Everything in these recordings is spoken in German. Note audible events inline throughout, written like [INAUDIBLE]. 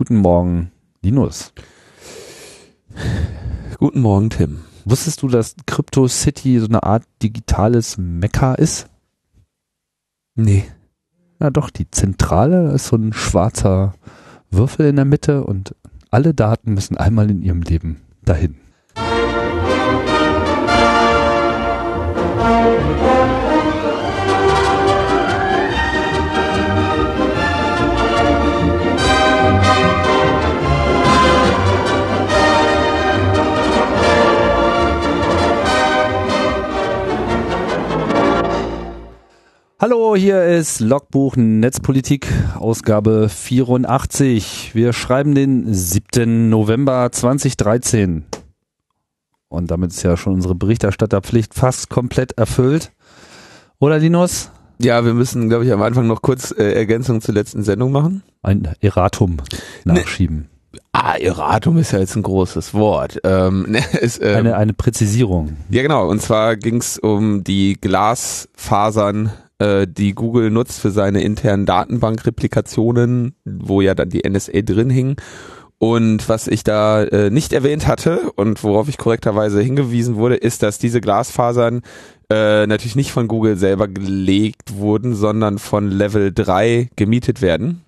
Guten Morgen, Linus. Guten Morgen, Tim. Wusstest du, dass Crypto City so eine Art digitales Mekka ist? Nee. Na doch, die Zentrale ist so ein schwarzer Würfel in der Mitte und alle Daten müssen einmal in ihrem Leben dahin. Hallo, hier ist Logbuch Netzpolitik, Ausgabe 84. Wir schreiben den 7. November 2013. Und damit ist ja schon unsere Berichterstatterpflicht fast komplett erfüllt. Oder Linus? Ja, wir müssen, glaube ich, am Anfang noch kurz äh, Ergänzung zur letzten Sendung machen. Ein Erratum nachschieben. Nee. Ah, Erratum ist ja jetzt ein großes Wort. Ähm, [LAUGHS] ne, ist, ähm, eine, eine Präzisierung. Ja, genau. Und zwar ging es um die Glasfasern äh, die Google nutzt für seine internen Datenbankreplikationen, wo ja dann die NSA drin hing. Und was ich da äh, nicht erwähnt hatte und worauf ich korrekterweise hingewiesen wurde, ist, dass diese Glasfasern äh, natürlich nicht von Google selber gelegt wurden, sondern von Level 3 gemietet werden.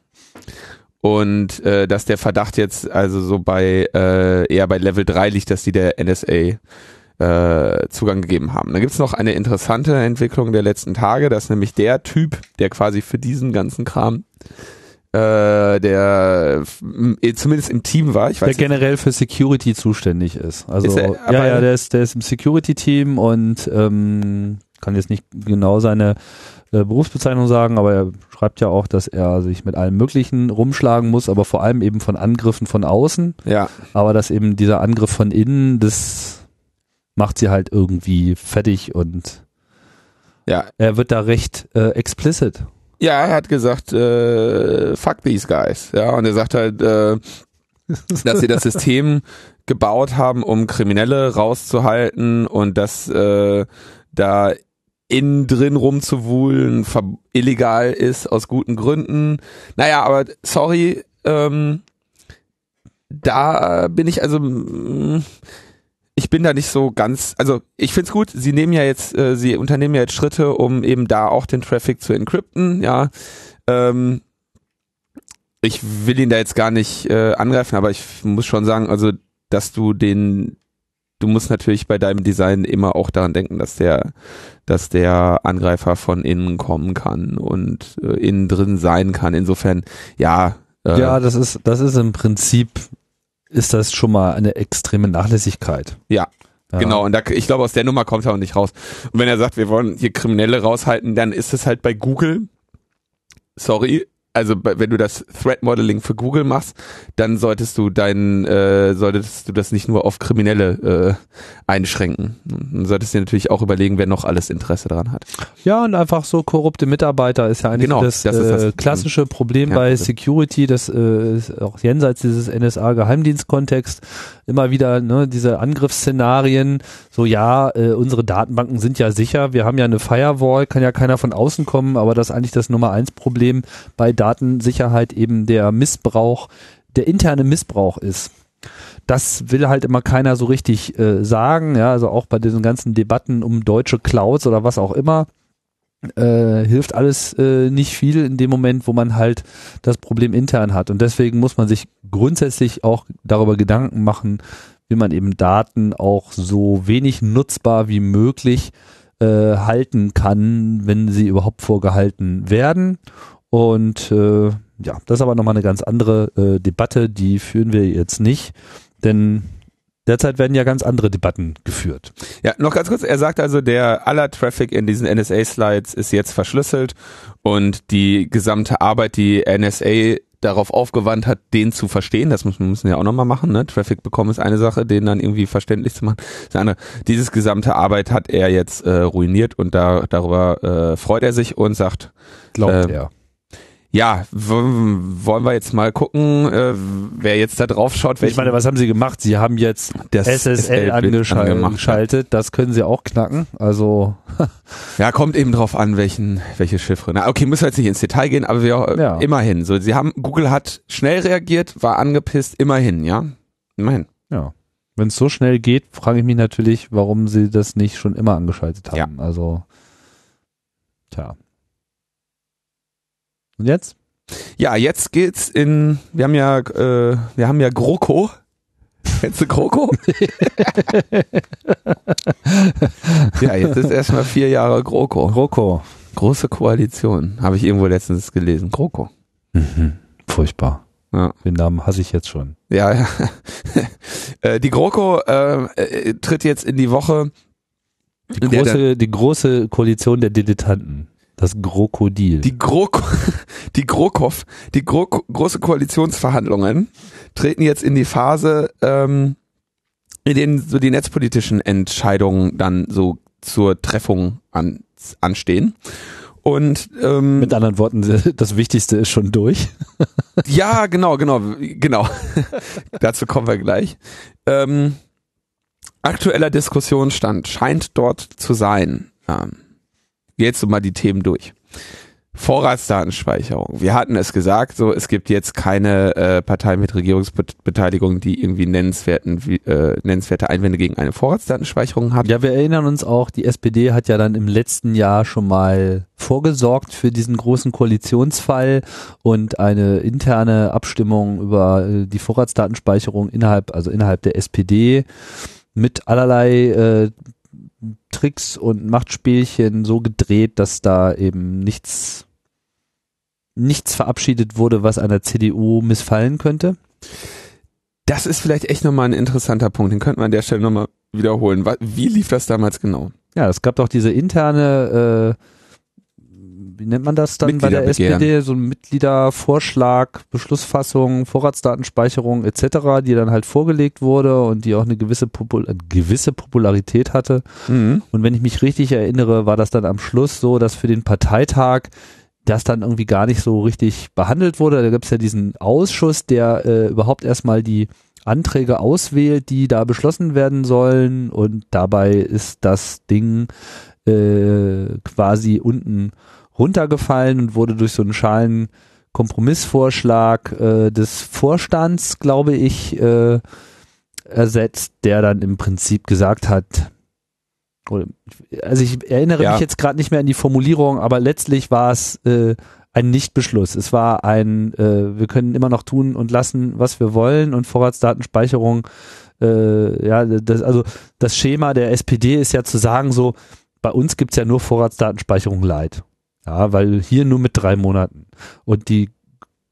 Und äh, dass der Verdacht jetzt also so bei äh, eher bei Level 3 liegt, dass die der NSA äh, Zugang gegeben haben. Da gibt es noch eine interessante Entwicklung der letzten Tage, dass nämlich der Typ, der quasi für diesen ganzen Kram äh, der zumindest im Team war. Ich weiß der generell für Security zuständig ist. Also ist er, ja, ja, der ist, der ist im Security-Team und ähm, kann jetzt nicht genau seine äh, Berufsbezeichnung sagen, aber er schreibt ja auch, dass er sich mit allem Möglichen rumschlagen muss, aber vor allem eben von Angriffen von außen. Ja. Aber dass eben dieser Angriff von innen, das macht sie halt irgendwie fertig und ja. er wird da recht äh, explicit. Ja, er hat gesagt, äh, fuck these guys. Ja, und er sagt halt, äh, [LAUGHS] dass sie das System gebaut haben, um Kriminelle rauszuhalten und dass äh, da innen drin rumzuwuhlen illegal ist aus guten Gründen. Naja, aber sorry, ähm, da bin ich also mh, ich bin da nicht so ganz, also ich find's gut, sie nehmen ja jetzt, äh, sie unternehmen ja jetzt Schritte, um eben da auch den Traffic zu encrypten, ja. Ähm, ich will ihn da jetzt gar nicht äh, angreifen, aber ich muss schon sagen, also dass du den, du musst natürlich bei deinem Design immer auch daran denken, dass der, dass der Angreifer von innen kommen kann und äh, innen drin sein kann. Insofern, ja. Äh, ja, das ist, das ist im Prinzip ist das schon mal eine extreme Nachlässigkeit. Ja. Ja. Genau, und da, ich glaube, aus der Nummer kommt er auch nicht raus. Und wenn er sagt, wir wollen hier Kriminelle raushalten, dann ist es halt bei Google, sorry, also wenn du das Threat Modeling für Google machst, dann solltest du dein, äh, solltest du das nicht nur auf Kriminelle äh, einschränken. Dann solltest du dir natürlich auch überlegen, wer noch alles Interesse daran hat. Ja, und einfach so korrupte Mitarbeiter ist ja eigentlich genau, das, das, äh, das klassische Problem bei also. Security, das äh, ist auch jenseits dieses NSA-Geheimdienstkontext immer wieder ne, diese Angriffsszenarien, so ja, äh, unsere Datenbanken sind ja sicher, wir haben ja eine Firewall, kann ja keiner von außen kommen, aber das ist eigentlich das Nummer eins Problem bei Datensicherheit eben der Missbrauch, der interne Missbrauch ist. Das will halt immer keiner so richtig äh, sagen, ja, also auch bei diesen ganzen Debatten um deutsche Clouds oder was auch immer. Äh, hilft alles äh, nicht viel in dem Moment, wo man halt das Problem intern hat. Und deswegen muss man sich grundsätzlich auch darüber Gedanken machen, wie man eben Daten auch so wenig nutzbar wie möglich äh, halten kann, wenn sie überhaupt vorgehalten werden. Und äh, ja, das ist aber nochmal eine ganz andere äh, Debatte, die führen wir jetzt nicht, denn derzeit werden ja ganz andere Debatten geführt. Ja, noch ganz kurz, er sagt also, der aller Traffic in diesen NSA-Slides ist jetzt verschlüsselt und die gesamte Arbeit, die NSA darauf aufgewandt hat, den zu verstehen. Das müssen, müssen wir ja auch nochmal machen. Ne? Traffic bekommen ist eine Sache, den dann irgendwie verständlich zu machen. Das andere. Dieses gesamte Arbeit hat er jetzt äh, ruiniert und da, darüber äh, freut er sich und sagt, glaubt äh, er ja, wollen wir jetzt mal gucken, äh, wer jetzt da drauf schaut. Ich meine, was haben sie gemacht? Sie haben jetzt das SSL angeschaltet. Das können sie auch knacken. Also [LAUGHS] ja, kommt eben drauf an, welchen welche Chiffre. Na, okay, müssen wir jetzt nicht ins Detail gehen, aber wir ja. immerhin. So, sie haben Google hat schnell reagiert, war angepisst, immerhin, ja, immerhin. Ja. Wenn es so schnell geht, frage ich mich natürlich, warum sie das nicht schon immer angeschaltet haben. Ja. Also, tja. Und jetzt? Ja, jetzt geht's in, wir haben ja, äh, wir haben ja GroKo. Kennst du GroKo? [LAUGHS] ja, jetzt ist erstmal vier Jahre GroKo. GroKo. Große Koalition, habe ich irgendwo letztens gelesen. GroKo. Mhm. Furchtbar. Ja. Den Namen hasse ich jetzt schon. Ja, ja. [LAUGHS] Äh, die GroKo äh, äh, tritt jetzt in die Woche. Die große, die große Koalition der Dilettanten. Das Krokodil. Die Grok, [LAUGHS] die Grokow, die Gro große Koalitionsverhandlungen treten jetzt in die Phase, ähm, in denen so die netzpolitischen Entscheidungen dann so zur Treffung an, anstehen. Und ähm, mit anderen Worten, [LAUGHS] das Wichtigste ist schon durch. [LAUGHS] ja, genau, genau, genau. Dazu kommen wir gleich. Ähm, aktueller Diskussionsstand scheint dort zu sein. Ähm, jetzt mal die Themen durch. Vorratsdatenspeicherung. Wir hatten es gesagt, so es gibt jetzt keine äh, Partei mit Regierungsbeteiligung, die irgendwie nennenswerten, äh, nennenswerte Einwände gegen eine Vorratsdatenspeicherung hat. Ja, wir erinnern uns auch, die SPD hat ja dann im letzten Jahr schon mal vorgesorgt für diesen großen Koalitionsfall und eine interne Abstimmung über äh, die Vorratsdatenspeicherung innerhalb, also innerhalb der SPD mit allerlei äh, Tricks und Machtspielchen so gedreht, dass da eben nichts, nichts verabschiedet wurde, was einer CDU missfallen könnte? Das ist vielleicht echt nochmal ein interessanter Punkt. Den könnte man an der Stelle nochmal wiederholen. Wie lief das damals genau? Ja, es gab doch diese interne äh, wie nennt man das dann bei der SPD, so ein Mitgliedervorschlag, Beschlussfassung, Vorratsdatenspeicherung etc., die dann halt vorgelegt wurde und die auch eine gewisse, Popul eine gewisse Popularität hatte. Mhm. Und wenn ich mich richtig erinnere, war das dann am Schluss so, dass für den Parteitag das dann irgendwie gar nicht so richtig behandelt wurde. Da gibt es ja diesen Ausschuss, der äh, überhaupt erstmal die Anträge auswählt, die da beschlossen werden sollen und dabei ist das Ding äh, quasi unten runtergefallen und wurde durch so einen schalen Kompromissvorschlag äh, des Vorstands, glaube ich, äh, ersetzt, der dann im Prinzip gesagt hat, also ich erinnere ja. mich jetzt gerade nicht mehr an die Formulierung, aber letztlich war es äh, ein Nichtbeschluss. Es war ein, äh, wir können immer noch tun und lassen, was wir wollen und Vorratsdatenspeicherung, äh, ja, das, also das Schema der SPD ist ja zu sagen so, bei uns gibt's ja nur Vorratsdatenspeicherung Light. Ja, weil hier nur mit drei Monaten. Und die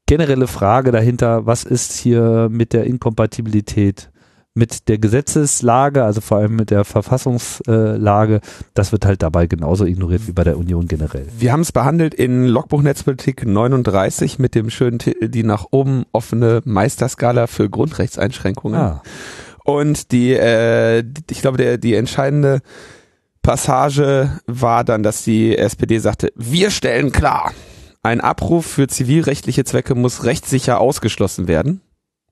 generelle Frage dahinter, was ist hier mit der Inkompatibilität mit der Gesetzeslage, also vor allem mit der Verfassungslage, das wird halt dabei genauso ignoriert wie bei der Union generell. Wir haben es behandelt in Logbuch Netzpolitik 39 mit dem schönen Titel die nach oben offene Meisterskala für Grundrechtseinschränkungen. Ah. Und die, äh, ich glaube, der, die entscheidende Passage war dann, dass die SPD sagte, wir stellen klar, ein Abruf für zivilrechtliche Zwecke muss rechtssicher ausgeschlossen werden.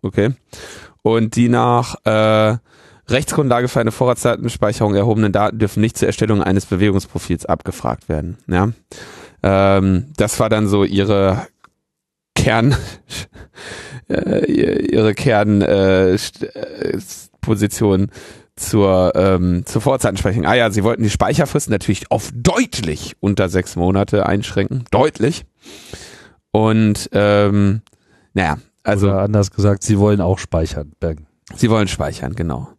Okay. Und die nach äh, Rechtsgrundlage für eine Vorratsdatenspeicherung erhobenen Daten dürfen nicht zur Erstellung eines Bewegungsprofils abgefragt werden. Ja. Ähm, das war dann so ihre Kern, [LAUGHS] äh, ihre Kernposition. Äh, zur, ähm, zur Vorzeitensprechung. Ah ja, sie wollten die Speicherfrist natürlich auf deutlich unter sechs Monate einschränken. Deutlich. Und ähm, naja, also. Oder anders gesagt, sie wollen auch speichern. Bergen. Sie wollen speichern, genau.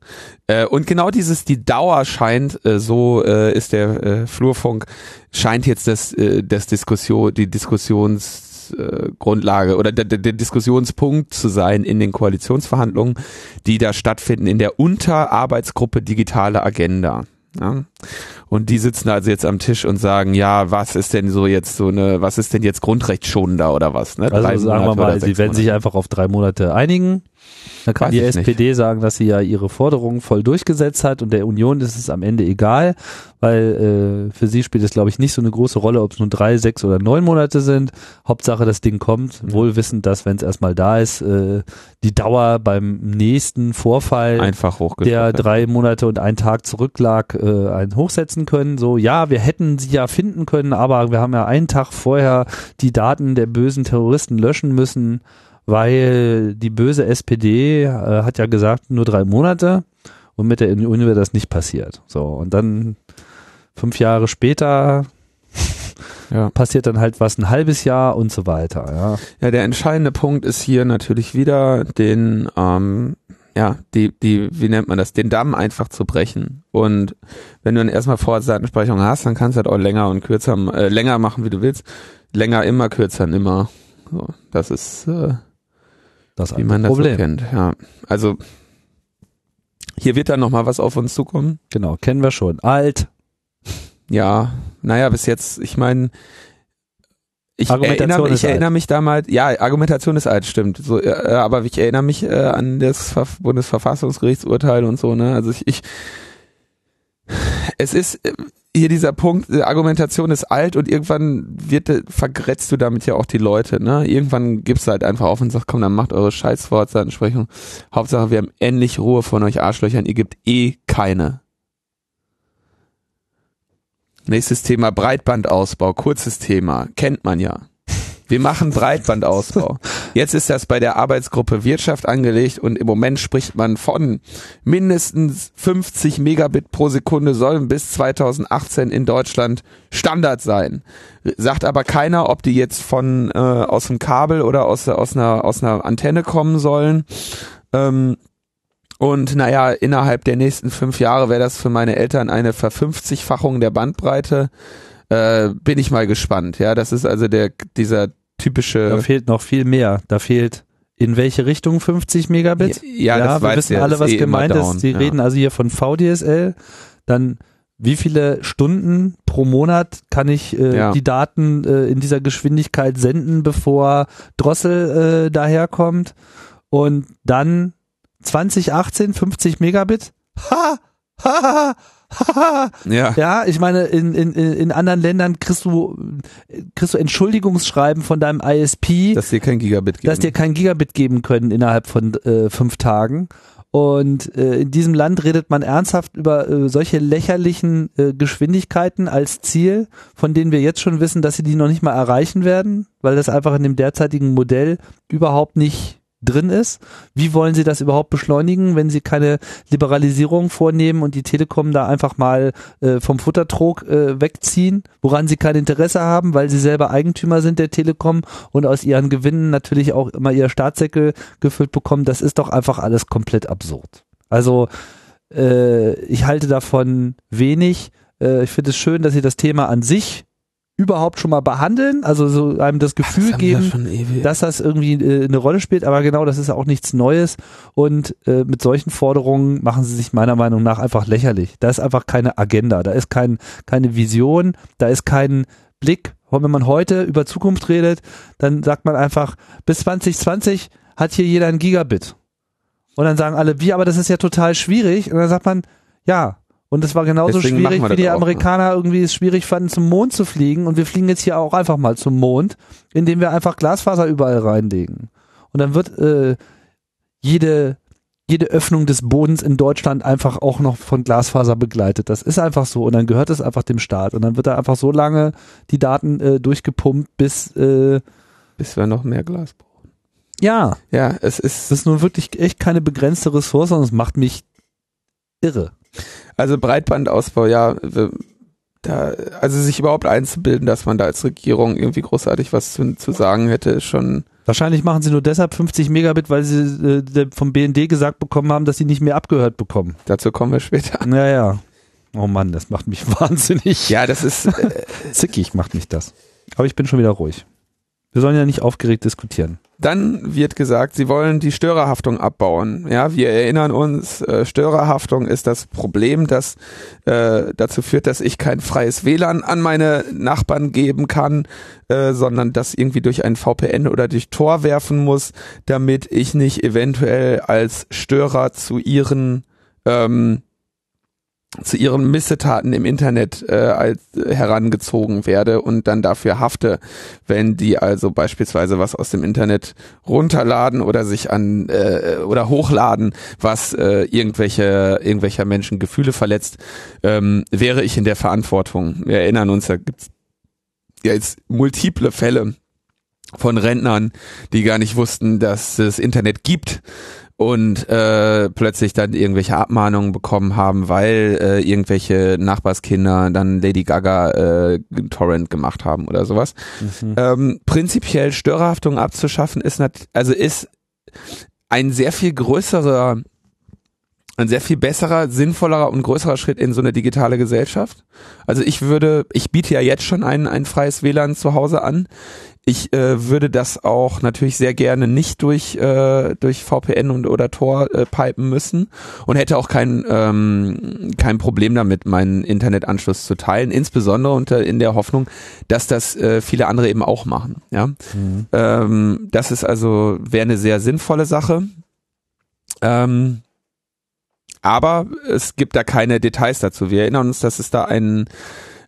Äh, und genau dieses, die Dauer scheint, äh, so äh, ist der äh, Flurfunk, scheint jetzt das, äh, das Diskussion, die Diskussions Diskussionsgrundlage oder der, der Diskussionspunkt zu sein in den Koalitionsverhandlungen, die da stattfinden in der Unterarbeitsgruppe Digitale Agenda. Ja? Und die sitzen also jetzt am Tisch und sagen, ja, was ist denn so jetzt so eine, was ist denn jetzt grundrechtsschonender oder was? Ne? Also sagen Monate wir mal, sie werden sich einfach auf drei Monate einigen. Da kann Weiß die SPD nicht. sagen, dass sie ja ihre Forderungen voll durchgesetzt hat und der Union ist es am Ende egal, weil äh, für sie spielt es, glaube ich, nicht so eine große Rolle, ob es nun drei, sechs oder neun Monate sind. Hauptsache, das Ding kommt, mhm. wohl wissend, dass, wenn es erstmal da ist, äh, die Dauer beim nächsten Vorfall, Einfach der drei Monate und einen Tag zurücklag, äh, einen hochsetzen können. So, ja, wir hätten sie ja finden können, aber wir haben ja einen Tag vorher die Daten der bösen Terroristen löschen müssen weil die böse SPD äh, hat ja gesagt, nur drei Monate und mit der Union wäre das nicht passiert. So, und dann fünf Jahre später [LAUGHS] ja. passiert dann halt was ein halbes Jahr und so weiter. Ja, ja der entscheidende Punkt ist hier natürlich wieder den, ähm, ja, die, die, wie nennt man das, den Damm einfach zu brechen. Und wenn du dann erstmal Vorratsdatenspeicherung hast, dann kannst du halt auch länger und kürzer, äh, länger machen, wie du willst. Länger immer, kürzer nimmer. So, das ist äh, das Wie man das Problem. so kennt, ja. Also hier wird dann nochmal was auf uns zukommen. Genau, kennen wir schon. Alt. Ja, naja, bis jetzt, ich meine, ich, erinnere, ich erinnere mich damals, ja, Argumentation ist alt, stimmt. So, äh, aber ich erinnere mich äh, an das Ver Bundesverfassungsgerichtsurteil und so, ne? Also ich, ich es ist, äh, hier dieser Punkt, Argumentation ist alt und irgendwann wird, vergrätzt du damit ja auch die Leute, ne? Irgendwann gibst du halt einfach auf und sagst, komm, dann macht eure Scheißwortsatzensprechung. Hauptsache, wir haben endlich Ruhe von euch Arschlöchern, ihr gibt eh keine. Nächstes Thema, Breitbandausbau, kurzes Thema, kennt man ja. Wir machen Breitbandausbau. Jetzt ist das bei der Arbeitsgruppe Wirtschaft angelegt und im Moment spricht man von mindestens 50 Megabit pro Sekunde sollen bis 2018 in Deutschland Standard sein. Sagt aber keiner, ob die jetzt von äh, aus dem Kabel oder aus, aus, einer, aus einer Antenne kommen sollen. Ähm, und naja, innerhalb der nächsten fünf Jahre wäre das für meine Eltern eine Verfünfzigfachung der Bandbreite. Äh, bin ich mal gespannt. Ja, das ist also der dieser typische. Da fehlt noch viel mehr. Da fehlt in welche Richtung 50 Megabit? Ja, ja, das wir wissen ja, alle, was eh gemeint ist. Sie ja. reden also hier von VDSL. Dann wie viele Stunden pro Monat kann ich äh, ja. die Daten äh, in dieser Geschwindigkeit senden, bevor Drossel äh, daherkommt? Und dann 2018 50 Megabit? Ha! Ha! ha [LAUGHS] ja. ja, ich meine, in, in, in anderen Ländern kriegst du, kriegst du Entschuldigungsschreiben von deinem ISP, dass dir kein Gigabit geben. Dass dir kein Gigabit geben können innerhalb von äh, fünf Tagen. Und äh, in diesem Land redet man ernsthaft über äh, solche lächerlichen äh, Geschwindigkeiten als Ziel, von denen wir jetzt schon wissen, dass sie die noch nicht mal erreichen werden, weil das einfach in dem derzeitigen Modell überhaupt nicht drin ist. Wie wollen Sie das überhaupt beschleunigen, wenn Sie keine Liberalisierung vornehmen und die Telekom da einfach mal äh, vom Futtertrog äh, wegziehen, woran Sie kein Interesse haben, weil Sie selber Eigentümer sind der Telekom und aus ihren Gewinnen natürlich auch immer ihr Staatssäckel gefüllt bekommen. Das ist doch einfach alles komplett absurd. Also äh, ich halte davon wenig. Äh, ich finde es schön, dass Sie das Thema an sich überhaupt schon mal behandeln, also so einem das Gefühl das geben, dass das irgendwie äh, eine Rolle spielt, aber genau, das ist auch nichts Neues und äh, mit solchen Forderungen machen sie sich meiner Meinung nach einfach lächerlich. Da ist einfach keine Agenda, da ist kein, keine Vision, da ist kein Blick. Und wenn man heute über Zukunft redet, dann sagt man einfach, bis 2020 hat hier jeder ein Gigabit. Und dann sagen alle, wie, aber das ist ja total schwierig. Und dann sagt man, ja, und es war genauso Deswegen schwierig, wie die auch, Amerikaner ne? irgendwie es schwierig fanden, zum Mond zu fliegen. Und wir fliegen jetzt hier auch einfach mal zum Mond, indem wir einfach Glasfaser überall reinlegen. Und dann wird äh, jede jede Öffnung des Bodens in Deutschland einfach auch noch von Glasfaser begleitet. Das ist einfach so. Und dann gehört es einfach dem Staat. Und dann wird da einfach so lange die Daten äh, durchgepumpt, bis äh, bis wir noch mehr Glas brauchen. Ja. Ja, es ist. Das ist nun wirklich echt keine begrenzte Ressource und es macht mich irre. Also Breitbandausbau, ja, da, also sich überhaupt einzubilden, dass man da als Regierung irgendwie großartig was zu, zu sagen hätte, ist schon. Wahrscheinlich machen sie nur deshalb 50 Megabit, weil sie äh, vom BND gesagt bekommen haben, dass sie nicht mehr abgehört bekommen. Dazu kommen wir später. Naja. Oh Mann, das macht mich [LAUGHS] wahnsinnig. Ja, das ist äh, [LAUGHS] zickig, macht mich das. Aber ich bin schon wieder ruhig. Wir sollen ja nicht aufgeregt diskutieren. Dann wird gesagt, sie wollen die Störerhaftung abbauen. Ja, wir erinnern uns, äh, Störerhaftung ist das Problem, das äh, dazu führt, dass ich kein freies WLAN an meine Nachbarn geben kann, äh, sondern das irgendwie durch ein VPN oder durch Tor werfen muss, damit ich nicht eventuell als Störer zu ihren ähm, zu ihren Missetaten im Internet äh, als äh, herangezogen werde und dann dafür hafte, wenn die also beispielsweise was aus dem Internet runterladen oder sich an äh, oder hochladen, was äh, irgendwelche irgendwelcher Menschen Gefühle verletzt, ähm, wäre ich in der Verantwortung. Wir erinnern uns, da gibt's ja jetzt multiple Fälle von Rentnern, die gar nicht wussten, dass es Internet gibt und äh, plötzlich dann irgendwelche Abmahnungen bekommen haben, weil äh, irgendwelche Nachbarskinder dann Lady Gaga äh, Torrent gemacht haben oder sowas. Mhm. Ähm, prinzipiell Störerhaftung abzuschaffen ist also ist ein sehr viel größerer ein sehr viel besserer, sinnvollerer und größerer Schritt in so eine digitale Gesellschaft. Also ich würde, ich biete ja jetzt schon ein, ein freies WLAN zu Hause an. Ich äh, würde das auch natürlich sehr gerne nicht durch äh, durch VPN und oder Tor äh, pipen müssen und hätte auch kein ähm, kein Problem damit, meinen Internetanschluss zu teilen, insbesondere unter in der Hoffnung, dass das äh, viele andere eben auch machen. Ja, mhm. ähm, das ist also wäre eine sehr sinnvolle Sache. Ähm, aber es gibt da keine Details dazu. Wir erinnern uns, dass es da einen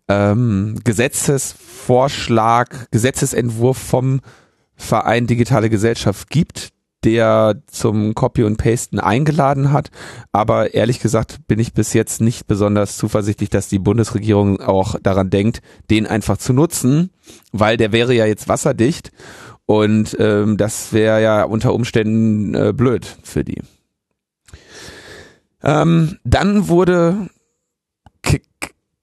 ähm, Gesetzesvorschlag, Gesetzesentwurf vom Verein Digitale Gesellschaft gibt, der zum Copy und Pasten eingeladen hat. Aber ehrlich gesagt bin ich bis jetzt nicht besonders zuversichtlich, dass die Bundesregierung auch daran denkt, den einfach zu nutzen, weil der wäre ja jetzt wasserdicht und ähm, das wäre ja unter Umständen äh, blöd für die. Ähm, dann wurde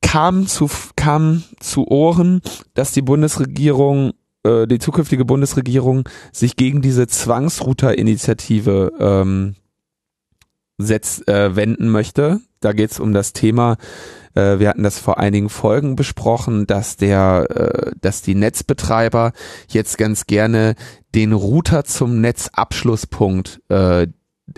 kam zu kam zu Ohren, dass die Bundesregierung äh, die zukünftige Bundesregierung sich gegen diese Zwangsrouter-Initiative ähm, setz, äh, wenden möchte. Da geht es um das Thema, äh, wir hatten das vor einigen Folgen besprochen, dass der, äh, dass die Netzbetreiber jetzt ganz gerne den Router zum Netzabschlusspunkt äh,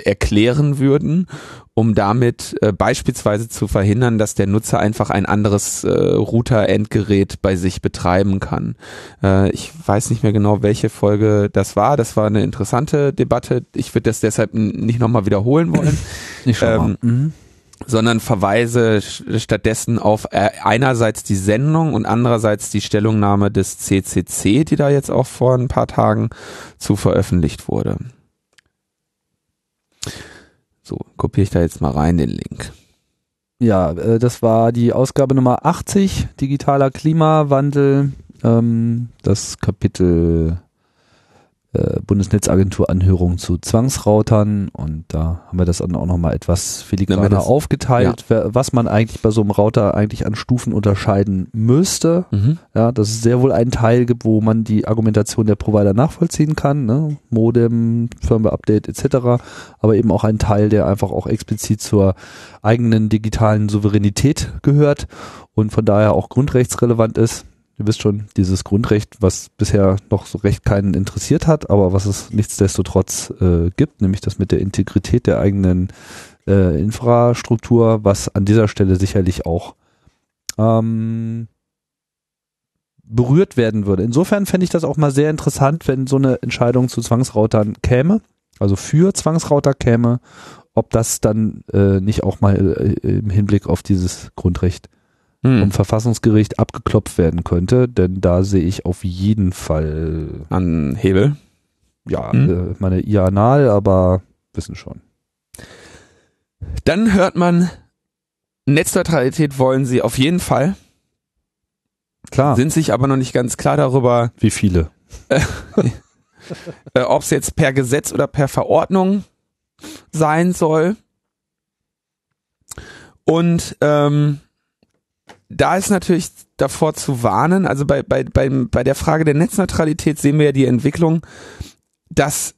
erklären würden, um damit äh, beispielsweise zu verhindern, dass der Nutzer einfach ein anderes äh, Router-Endgerät bei sich betreiben kann. Äh, ich weiß nicht mehr genau, welche Folge das war. Das war eine interessante Debatte. Ich würde das deshalb nicht nochmal wiederholen wollen. [LAUGHS] Nicht ähm, mhm. sondern verweise stattdessen auf äh, einerseits die Sendung und andererseits die Stellungnahme des CCC, die da jetzt auch vor ein paar Tagen zu veröffentlicht wurde. So, kopiere ich da jetzt mal rein den Link. Ja, äh, das war die Ausgabe Nummer 80, digitaler Klimawandel, ähm, das Kapitel äh, Bundesnetzagentur-Anhörung zu Zwangsroutern und da haben wir das dann auch nochmal etwas filigraner aufgeteilt, ja. was man eigentlich bei so einem Router eigentlich an Stufen unterscheiden müsste. Mhm. Ja, dass es sehr wohl einen Teil gibt, wo man die Argumentation der Provider nachvollziehen kann, ne? Modem, Firmware-Update etc., aber eben auch einen Teil, der einfach auch explizit zur eigenen digitalen Souveränität gehört und von daher auch grundrechtsrelevant ist ihr wisst schon, dieses Grundrecht, was bisher noch so recht keinen interessiert hat, aber was es nichtsdestotrotz äh, gibt, nämlich das mit der Integrität der eigenen äh, Infrastruktur, was an dieser Stelle sicherlich auch ähm, berührt werden würde. Insofern fände ich das auch mal sehr interessant, wenn so eine Entscheidung zu Zwangsroutern käme, also für Zwangsrouter käme, ob das dann äh, nicht auch mal äh, im Hinblick auf dieses Grundrecht hm. vom Verfassungsgericht abgeklopft werden könnte, denn da sehe ich auf jeden Fall an Hebel. Ja, hm. äh, meine Ianal, aber wissen schon. Dann hört man, Netzneutralität wollen sie auf jeden Fall. Klar. Sind sich aber noch nicht ganz klar darüber. Wie viele? [LAUGHS] äh, Ob es jetzt per Gesetz oder per Verordnung sein soll. Und ähm, da ist natürlich davor zu warnen, also bei, bei, bei, bei der Frage der Netzneutralität sehen wir ja die Entwicklung, dass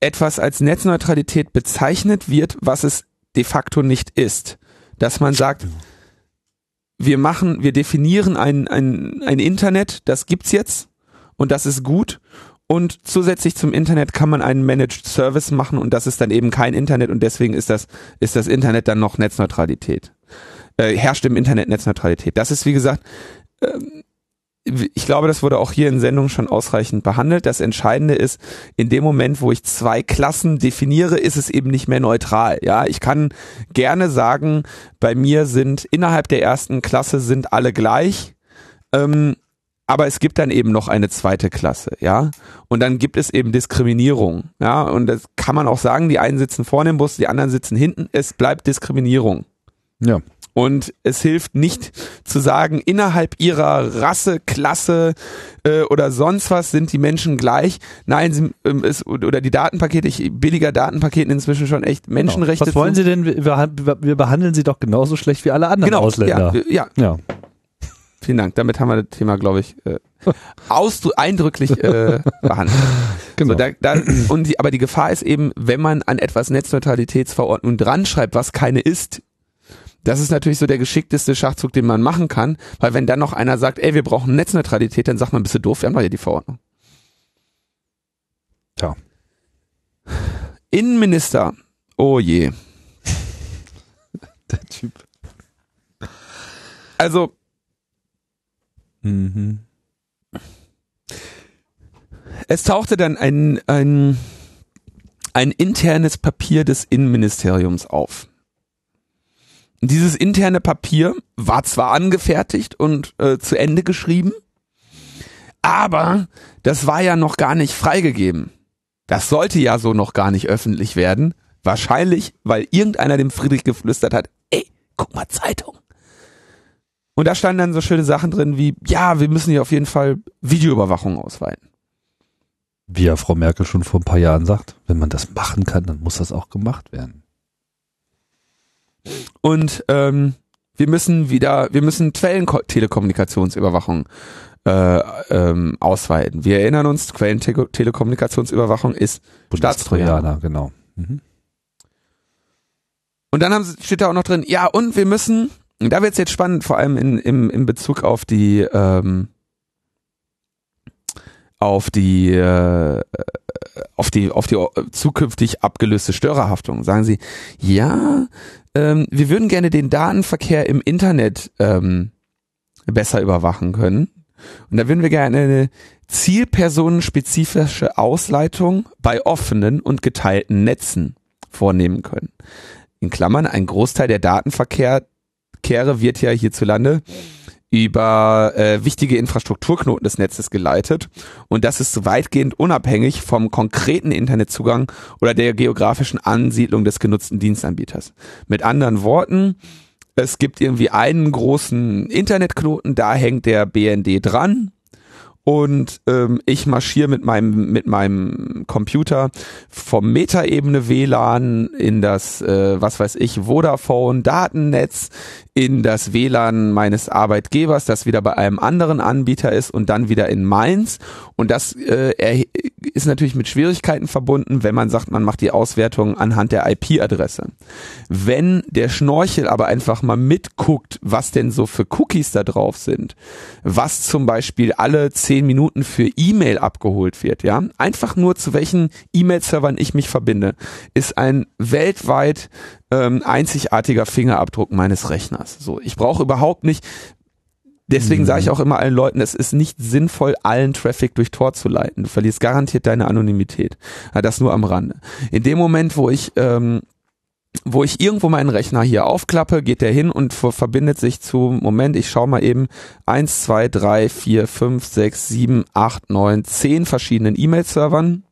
etwas als Netzneutralität bezeichnet wird, was es de facto nicht ist. Dass man sagt, wir machen, wir definieren ein, ein, ein Internet, das gibt's jetzt und das ist gut. Und zusätzlich zum Internet kann man einen Managed Service machen und das ist dann eben kein Internet und deswegen ist das, ist das Internet dann noch Netzneutralität. Äh, herrscht im Internet Netzneutralität. Das ist wie gesagt, ähm, ich glaube, das wurde auch hier in Sendung schon ausreichend behandelt. Das Entscheidende ist, in dem Moment, wo ich zwei Klassen definiere, ist es eben nicht mehr neutral. Ja, ich kann gerne sagen, bei mir sind innerhalb der ersten Klasse sind alle gleich. Ähm, aber es gibt dann eben noch eine zweite Klasse, ja. Und dann gibt es eben Diskriminierung, ja. Und das kann man auch sagen, die einen sitzen vorne im Bus, die anderen sitzen hinten. Es bleibt Diskriminierung. Ja. Und es hilft nicht zu sagen, innerhalb ihrer Rasse, Klasse äh, oder sonst was sind die Menschen gleich. Nein, sie, ähm, es, oder die Datenpakete, ich, billiger Datenpaketen inzwischen schon echt genau. Menschenrechte. Genau. Was wollen Sie denn? Wir, wir, behandeln sie doch genauso schlecht wie alle anderen genau, Ausländer. Ja, ja. ja. Vielen Dank. Damit haben wir das Thema, glaube ich, äh, eindrücklich äh, [LAUGHS] behandelt. Genau. So, da, da, und die, aber die Gefahr ist eben, wenn man an etwas Netzneutralitätsverordnung dran schreibt, was keine ist, das ist natürlich so der geschickteste Schachzug, den man machen kann, weil wenn dann noch einer sagt, ey, wir brauchen Netzneutralität, dann sagt man, bist du doof, wir haben doch ja die Verordnung. Tja. Innenminister. Oh je. [LAUGHS] der Typ. Also. Mhm. Es tauchte dann ein, ein, ein internes Papier des Innenministeriums auf. Dieses interne Papier war zwar angefertigt und äh, zu Ende geschrieben, aber das war ja noch gar nicht freigegeben. Das sollte ja so noch gar nicht öffentlich werden. Wahrscheinlich, weil irgendeiner dem Friedrich geflüstert hat, ey, guck mal Zeitung. Und da standen dann so schöne Sachen drin wie, ja, wir müssen hier auf jeden Fall Videoüberwachung ausweiten. Wie ja Frau Merkel schon vor ein paar Jahren sagt, wenn man das machen kann, dann muss das auch gemacht werden. Und ähm, wir müssen wieder, wir müssen Quellentelekommunikationsüberwachung äh, ähm, ausweiten. Wir erinnern uns, Quellentelekommunikationsüberwachung ist Staatstrojaner. genau. Mhm. Und dann haben, steht da auch noch drin, ja, und wir müssen, da wird es jetzt spannend, vor allem in, im, in Bezug auf die ähm, auf die äh, auf die auf die zukünftig abgelöste Störerhaftung. Sagen Sie, ja, ähm, wir würden gerne den Datenverkehr im Internet ähm, besser überwachen können. Und da würden wir gerne eine zielpersonenspezifische Ausleitung bei offenen und geteilten Netzen vornehmen können. In Klammern, ein Großteil der Datenverkehre wird ja hierzulande über äh, wichtige Infrastrukturknoten des Netzes geleitet und das ist weitgehend unabhängig vom konkreten Internetzugang oder der geografischen Ansiedlung des genutzten Dienstanbieters. Mit anderen Worten, es gibt irgendwie einen großen Internetknoten, da hängt der BND dran und ähm, ich marschiere mit meinem mit meinem Computer vom Metaebene WLAN in das äh, was weiß ich Vodafone Datennetz in das WLAN meines Arbeitgebers, das wieder bei einem anderen Anbieter ist und dann wieder in meins. Und das äh, ist natürlich mit Schwierigkeiten verbunden, wenn man sagt, man macht die Auswertung anhand der IP-Adresse. Wenn der Schnorchel aber einfach mal mitguckt, was denn so für Cookies da drauf sind, was zum Beispiel alle zehn Minuten für E-Mail abgeholt wird, ja, einfach nur zu welchen E-Mail-Servern ich mich verbinde, ist ein weltweit ähm, einzigartiger Fingerabdruck meines Rechners. So, ich brauche überhaupt nicht. Deswegen mhm. sage ich auch immer allen Leuten, es ist nicht sinnvoll, allen Traffic durch Tor zu leiten. Du verlierst garantiert deine Anonymität. Das nur am Rande. In dem Moment, wo ich ähm, wo ich irgendwo meinen Rechner hier aufklappe, geht der hin und verbindet sich zu, Moment, ich schau mal eben, eins, zwei, drei, vier, fünf, sechs, sieben, acht, neun, zehn verschiedenen E-Mail-Servern.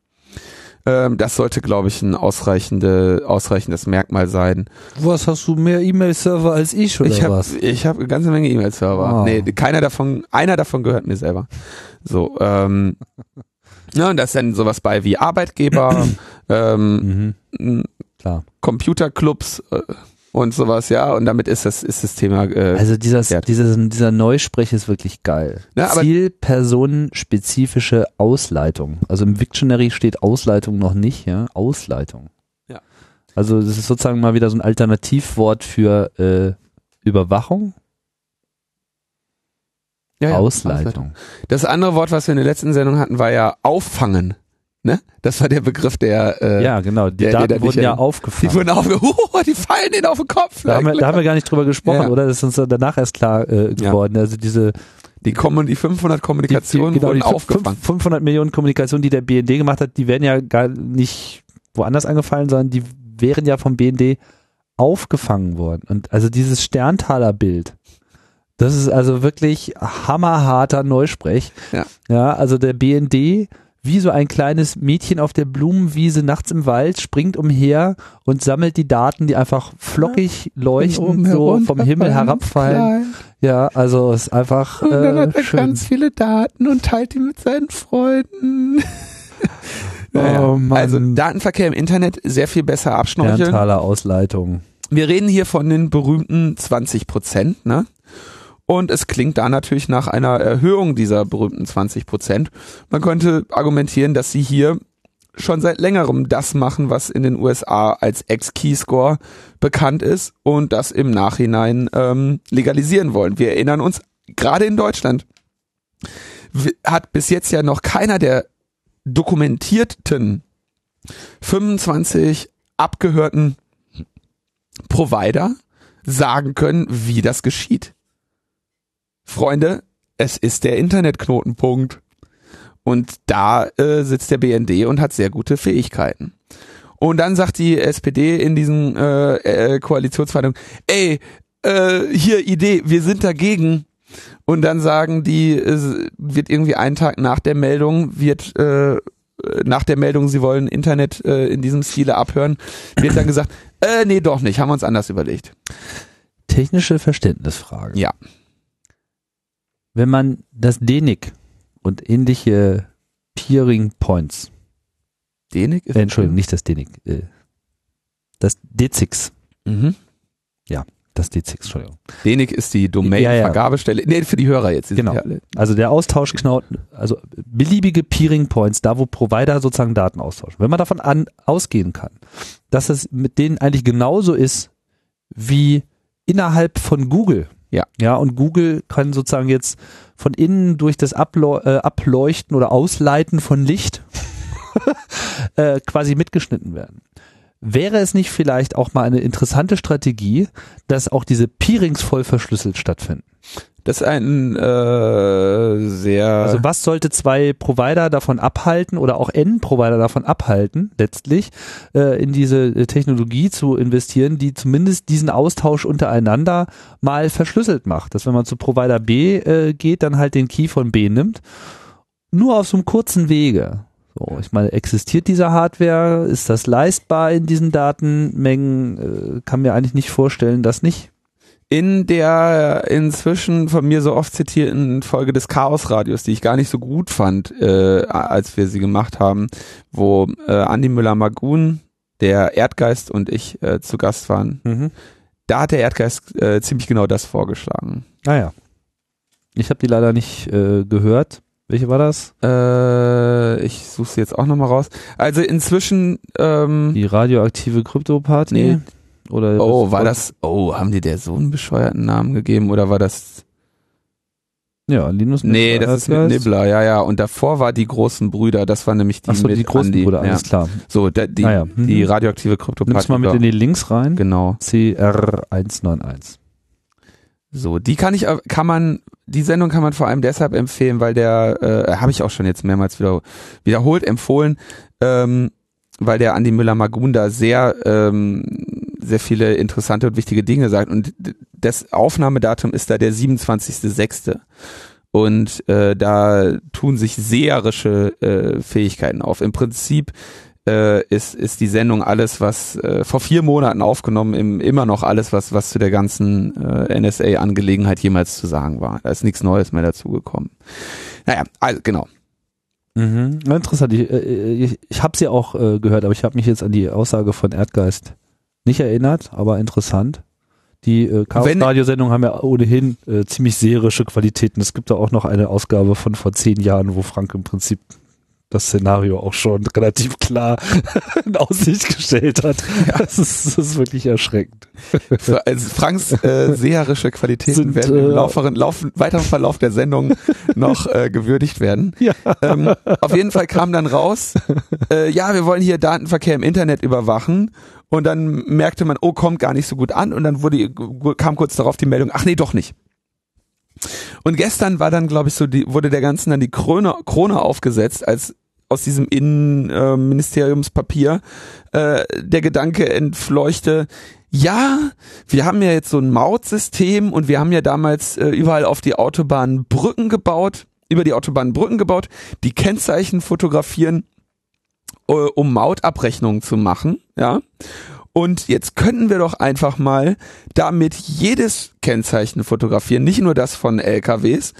Ähm, das sollte, glaube ich, ein ausreichende, ausreichendes Merkmal sein. Was hast du mehr E-Mail-Server als ich oder ich hab, was? Ich habe eine ganze Menge E-Mail-Server. Oh. Nee, keiner davon, einer davon gehört mir selber. So, ähm, ja, [LAUGHS] und da ist dann sowas bei wie Arbeitgeber, [COUGHS] ähm, mhm. Klar. Computerclubs, äh, und sowas, ja, und damit ist das, ist das Thema. Äh, also dieses, dieses, dieser Neusprech ist wirklich geil. Ja, Zielpersonenspezifische Ausleitung. Also im Victionary steht Ausleitung noch nicht, ja, Ausleitung. Ja. Also das ist sozusagen mal wieder so ein Alternativwort für äh, Überwachung. Ja, Ausleitung. Das andere Wort, was wir in der letzten Sendung hatten, war ja auffangen. Ne? Das war der Begriff, der äh, ja genau. Die der, Daten der wurden ja aufgefangen. Die wurden aufgefangen. [LAUGHS] Uh, die fallen denen auf den Kopf. Da haben, wir, da haben wir gar nicht drüber gesprochen, ja. oder? Das ist uns danach erst klar äh, geworden. Ja. Also diese die, kommen, die 500 Kommunikationen die, die, genau, wurden aufgefangen. 500 Millionen Kommunikationen, die der BND gemacht hat, die werden ja gar nicht woanders angefallen, sondern die wären ja vom BND aufgefangen worden. Und also dieses Sterntaler Bild, das ist also wirklich hammerharter Neusprech. Ja. ja, also der BND wie so ein kleines Mädchen auf der Blumenwiese nachts im Wald springt umher und sammelt die Daten, die einfach flockig leuchten, so vom Himmel herabfallen. Klein. Ja, also es ist einfach. Und dann äh, hat er schön. ganz viele Daten und teilt die mit seinen Freunden. [LAUGHS] naja, oh also Datenverkehr im Internet sehr viel besser abschnorcheln. Sterntaler Ausleitung. Wir reden hier von den berühmten 20 Prozent, ne? Und es klingt da natürlich nach einer Erhöhung dieser berühmten 20 Prozent. Man könnte argumentieren, dass sie hier schon seit längerem das machen, was in den USA als Ex-Keyscore bekannt ist und das im Nachhinein ähm, legalisieren wollen. Wir erinnern uns, gerade in Deutschland hat bis jetzt ja noch keiner der dokumentierten 25 abgehörten Provider sagen können, wie das geschieht. Freunde, es ist der Internetknotenpunkt. Und da äh, sitzt der BND und hat sehr gute Fähigkeiten. Und dann sagt die SPD in diesen äh, äh, Koalitionsverhandlungen, ey, äh, hier Idee, wir sind dagegen. Und dann sagen die, äh, wird irgendwie einen Tag nach der Meldung, wird äh, nach der Meldung, sie wollen Internet äh, in diesem Stile abhören, wird dann gesagt, äh, nee, doch nicht, haben wir uns anders überlegt. Technische Verständnisfrage. Ja wenn man das DENIC und ähnliche Peering Points. DENIC ist. Äh, Entschuldigung, nicht das DENIC. Äh, das DECIX. Mhm. Ja, das DECIX, Entschuldigung. DENIC ist die Domain-Vergabestelle. Ja, ja. Nee, für die Hörer jetzt. Genau. Also der Austauschknoten, also beliebige Peering Points, da wo Provider sozusagen Daten austauschen. Wenn man davon an, ausgehen kann, dass es mit denen eigentlich genauso ist wie innerhalb von Google ja. Ja, und Google kann sozusagen jetzt von innen durch das Ableu äh, Ableuchten oder Ausleiten von Licht [LAUGHS] äh, quasi mitgeschnitten werden. Wäre es nicht vielleicht auch mal eine interessante Strategie, dass auch diese Peerings voll verschlüsselt stattfinden? Das ist ein äh, sehr. Also was sollte zwei Provider davon abhalten oder auch N-Provider davon abhalten, letztlich äh, in diese äh, Technologie zu investieren, die zumindest diesen Austausch untereinander mal verschlüsselt macht. Dass wenn man zu Provider B äh, geht, dann halt den Key von B nimmt. Nur auf so einem kurzen Wege. So, ich meine, existiert diese Hardware? Ist das leistbar in diesen Datenmengen? Äh, kann mir eigentlich nicht vorstellen, dass nicht in der inzwischen von mir so oft zitierten Folge des Chaos-Radios, die ich gar nicht so gut fand, äh, als wir sie gemacht haben, wo äh, Andi Müller-Magun, der Erdgeist und ich äh, zu Gast waren, mhm. da hat der Erdgeist äh, ziemlich genau das vorgeschlagen. Ah ja. Ich habe die leider nicht äh, gehört. Welche war das? Äh, ich suche sie jetzt auch nochmal raus. Also inzwischen ähm, die radioaktive Krypto-Party. Nee, oder oh, war das, oh, haben die der so einen bescheuerten Namen gegeben oder war das ja, Linus Nee, das ist mit Nibbler, ja, ja. Und davor war die großen Brüder, das war nämlich die Ach so, mit die großen Andi. Brüder, alles ja. klar. So, da, die, ah, ja. mhm. die radioaktive Kryptoparty. Nimmst mal mit in die Links rein. Genau. CR191. So, die kann ich, kann man, die Sendung kann man vor allem deshalb empfehlen, weil der, äh, habe ich auch schon jetzt mehrmals wieder, wiederholt empfohlen, ähm, weil der Andi Müller-Magun da sehr, ähm, sehr viele interessante und wichtige Dinge sagt. Und das Aufnahmedatum ist da der 27.06. Und äh, da tun sich seherische äh, Fähigkeiten auf. Im Prinzip äh, ist, ist die Sendung alles, was äh, vor vier Monaten aufgenommen, im, immer noch alles, was, was zu der ganzen äh, NSA-Angelegenheit jemals zu sagen war. Da ist nichts Neues mehr dazugekommen. Naja, also, genau. Mhm. Interessant. Ich, äh, ich, ich habe sie auch äh, gehört, aber ich habe mich jetzt an die Aussage von Erdgeist nicht erinnert, aber interessant. Die äh, Chaos-Radiosendungen haben ja ohnehin äh, ziemlich serische Qualitäten. Es gibt da auch noch eine Ausgabe von vor zehn Jahren, wo Frank im Prinzip das Szenario auch schon [LAUGHS] relativ klar [LAUGHS] in Aussicht gestellt hat. Ja. Das, ist, das ist wirklich erschreckend. So, also Franks äh, seherische Qualitäten Sind, werden im äh, lauferen, lauf, weiteren Verlauf der Sendung [LAUGHS] noch äh, gewürdigt werden. Ja. Ähm, auf jeden Fall kam dann raus, äh, ja, wir wollen hier Datenverkehr im Internet überwachen. Und dann merkte man, oh, kommt gar nicht so gut an. Und dann wurde, kam kurz darauf die Meldung, ach nee, doch nicht. Und gestern war dann, glaube ich, so, die, wurde der ganzen dann die Krone, Krone aufgesetzt, als aus diesem Innenministeriumspapier äh, der Gedanke entfleuchte, ja, wir haben ja jetzt so ein Mautsystem und wir haben ja damals äh, überall auf die Autobahn Brücken gebaut, über die Autobahn Brücken gebaut, die Kennzeichen fotografieren, äh, um Mautabrechnungen zu machen, ja. Und jetzt könnten wir doch einfach mal damit jedes Kennzeichen fotografieren, nicht nur das von LKWs.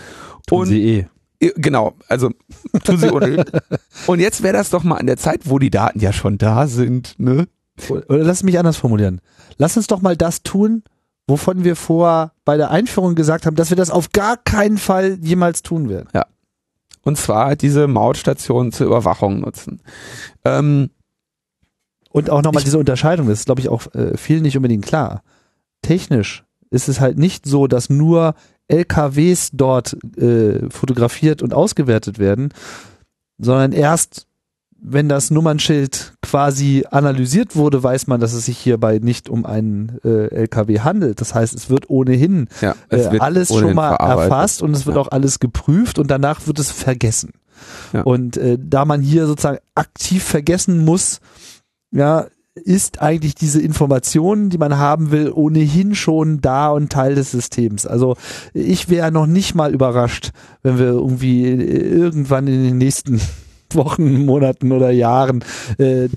Tun und sie eh. Genau, also [LAUGHS] tun sie ohnehin. und jetzt wäre das doch mal an der Zeit, wo die Daten ja schon da sind, ne? Oder lass mich anders formulieren. Lass uns doch mal das tun, wovon wir vor bei der Einführung gesagt haben, dass wir das auf gar keinen Fall jemals tun werden. Ja. Und zwar diese Mautstationen zur Überwachung nutzen. Ähm, und auch nochmal diese Unterscheidung, das ist, glaube ich, auch äh, vielen nicht unbedingt klar. Technisch ist es halt nicht so, dass nur LKWs dort äh, fotografiert und ausgewertet werden, sondern erst wenn das Nummernschild quasi analysiert wurde, weiß man, dass es sich hierbei nicht um einen äh, LKW handelt. Das heißt, es wird ohnehin ja, es äh, wird alles ohnehin schon mal erfasst und es wird ja. auch alles geprüft und danach wird es vergessen. Ja. Und äh, da man hier sozusagen aktiv vergessen muss, ja, ist eigentlich diese Information, die man haben will, ohnehin schon da und Teil des Systems. Also ich wäre noch nicht mal überrascht, wenn wir irgendwie irgendwann in den nächsten Wochen, [LAUGHS] Monaten oder Jahren äh,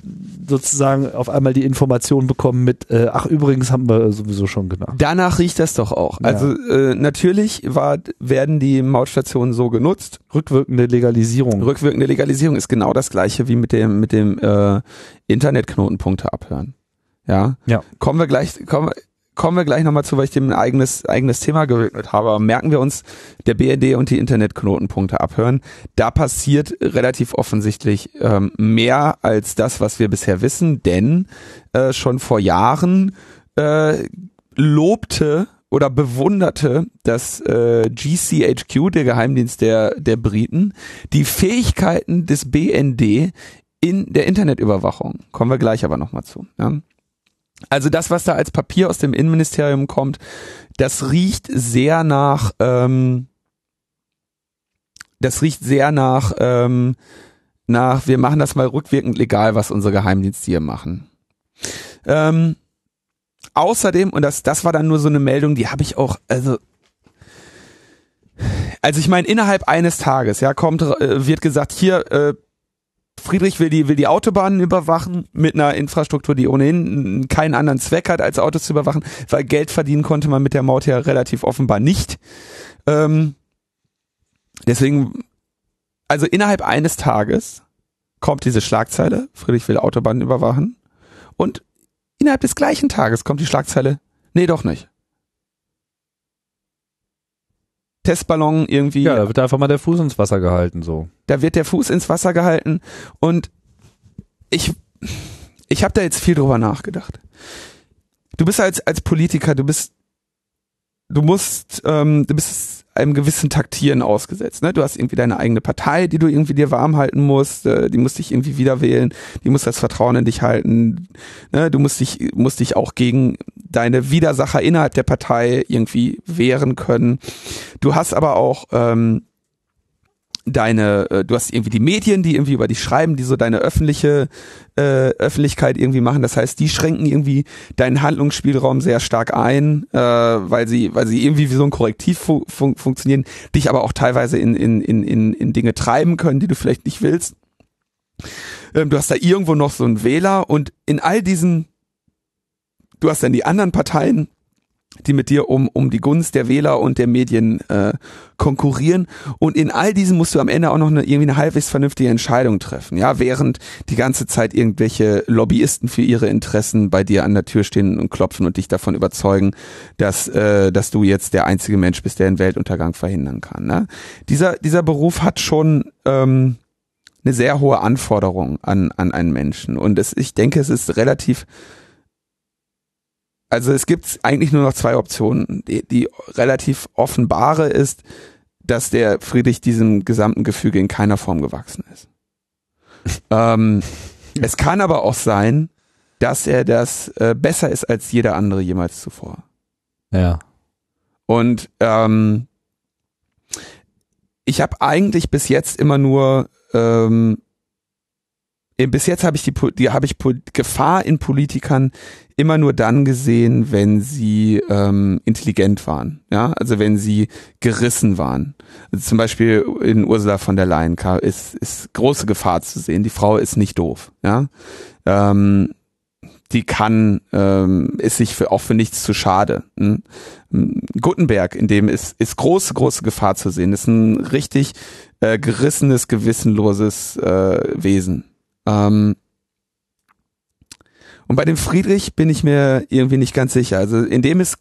sozusagen auf einmal die Information bekommen mit, äh, ach übrigens haben wir sowieso schon genau. Danach riecht das doch auch. Ja. Also äh, natürlich war, werden die Mautstationen so genutzt. Rückwirkende Legalisierung. Rückwirkende Legalisierung ist genau das gleiche wie mit dem mit dem äh, Internetknotenpunkte abhören. Ja. ja. Kommen wir gleich, kommen wir, kommen wir gleich nochmal zu, weil ich dem ein eigenes, eigenes Thema gewidmet habe. merken wir uns, der BND und die Internetknotenpunkte abhören. Da passiert relativ offensichtlich ähm, mehr als das, was wir bisher wissen, denn äh, schon vor Jahren äh, lobte oder bewunderte das äh, GCHQ, der Geheimdienst der, der Briten, die Fähigkeiten des BND in der Internetüberwachung. Kommen wir gleich aber nochmal zu. Ja. Also das, was da als Papier aus dem Innenministerium kommt, das riecht sehr nach, ähm, das riecht sehr nach, ähm, nach, wir machen das mal rückwirkend legal, was unsere Geheimdienste hier machen. Ähm, außerdem, und das, das war dann nur so eine Meldung, die habe ich auch, also also ich meine, innerhalb eines Tages, ja, kommt, äh, wird gesagt, hier, äh, Friedrich will die, will die Autobahnen überwachen mit einer Infrastruktur, die ohnehin keinen anderen Zweck hat, als Autos zu überwachen, weil Geld verdienen konnte man mit der Maut ja relativ offenbar nicht. Ähm, deswegen, also innerhalb eines Tages kommt diese Schlagzeile, Friedrich will Autobahnen überwachen und innerhalb des gleichen Tages kommt die Schlagzeile, nee, doch nicht. Testballon irgendwie. Ja, da wird einfach mal der Fuß ins Wasser gehalten, so. Da wird der Fuß ins Wasser gehalten und ich, ich habe da jetzt viel drüber nachgedacht. Du bist als, als Politiker, du bist, du musst, ähm, du bist einem gewissen Taktieren ausgesetzt. Ne? Du hast irgendwie deine eigene Partei, die du irgendwie dir warm halten musst, äh, die musst dich irgendwie wieder wählen, die muss das Vertrauen in dich halten. Ne? Du musst dich, musst dich auch gegen deine Widersacher innerhalb der Partei irgendwie wehren können. Du hast aber auch ähm, deine, äh, du hast irgendwie die Medien, die irgendwie über dich schreiben, die so deine öffentliche äh, Öffentlichkeit irgendwie machen. Das heißt, die schränken irgendwie deinen Handlungsspielraum sehr stark ein, äh, weil sie, weil sie irgendwie wie so ein Korrektiv fu fun funktionieren, dich aber auch teilweise in, in, in, in, in Dinge treiben können, die du vielleicht nicht willst. Ähm, du hast da irgendwo noch so einen Wähler und in all diesen, du hast dann die anderen Parteien, die mit dir um, um die Gunst der Wähler und der Medien äh, konkurrieren. Und in all diesen musst du am Ende auch noch eine, irgendwie eine halbwegs vernünftige Entscheidung treffen. Ja, während die ganze Zeit irgendwelche Lobbyisten für ihre Interessen bei dir an der Tür stehen und klopfen und dich davon überzeugen, dass, äh, dass du jetzt der einzige Mensch bist, der den Weltuntergang verhindern kann. Ne? Dieser, dieser Beruf hat schon ähm, eine sehr hohe Anforderung an, an einen Menschen. Und es, ich denke, es ist relativ, also es gibt eigentlich nur noch zwei Optionen. Die, die relativ offenbare ist, dass der Friedrich diesem gesamten Gefüge in keiner Form gewachsen ist. [LAUGHS] ähm, es kann aber auch sein, dass er das äh, besser ist als jeder andere jemals zuvor. Ja. Und ähm, ich habe eigentlich bis jetzt immer nur ähm, bis jetzt habe ich die, die habe ich Gefahr in Politikern immer nur dann gesehen, wenn sie ähm, intelligent waren, ja, also wenn sie gerissen waren. Also zum Beispiel in Ursula von der Leyen ist ist große Gefahr zu sehen. Die Frau ist nicht doof, ja. Ähm, die kann, ähm, ist sich für, auch für nichts zu schade. Hm? Gutenberg, in dem ist, ist große, große Gefahr zu sehen. Ist ein richtig äh, gerissenes, gewissenloses äh, Wesen. Ähm, und bei dem Friedrich bin ich mir irgendwie nicht ganz sicher. Also in dem ist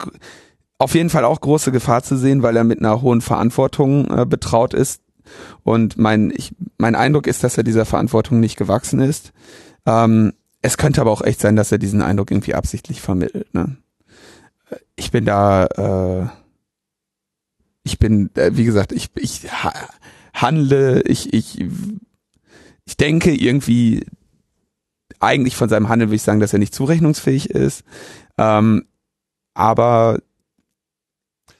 auf jeden Fall auch große Gefahr zu sehen, weil er mit einer hohen Verantwortung äh, betraut ist. Und mein, ich, mein Eindruck ist, dass er dieser Verantwortung nicht gewachsen ist. Ähm, es könnte aber auch echt sein, dass er diesen Eindruck irgendwie absichtlich vermittelt. Ne? Ich bin da, äh, ich bin, äh, wie gesagt, ich, ich ha handle, ich, ich, ich denke irgendwie, eigentlich von seinem Handeln würde ich sagen, dass er nicht zurechnungsfähig ist. Ähm, aber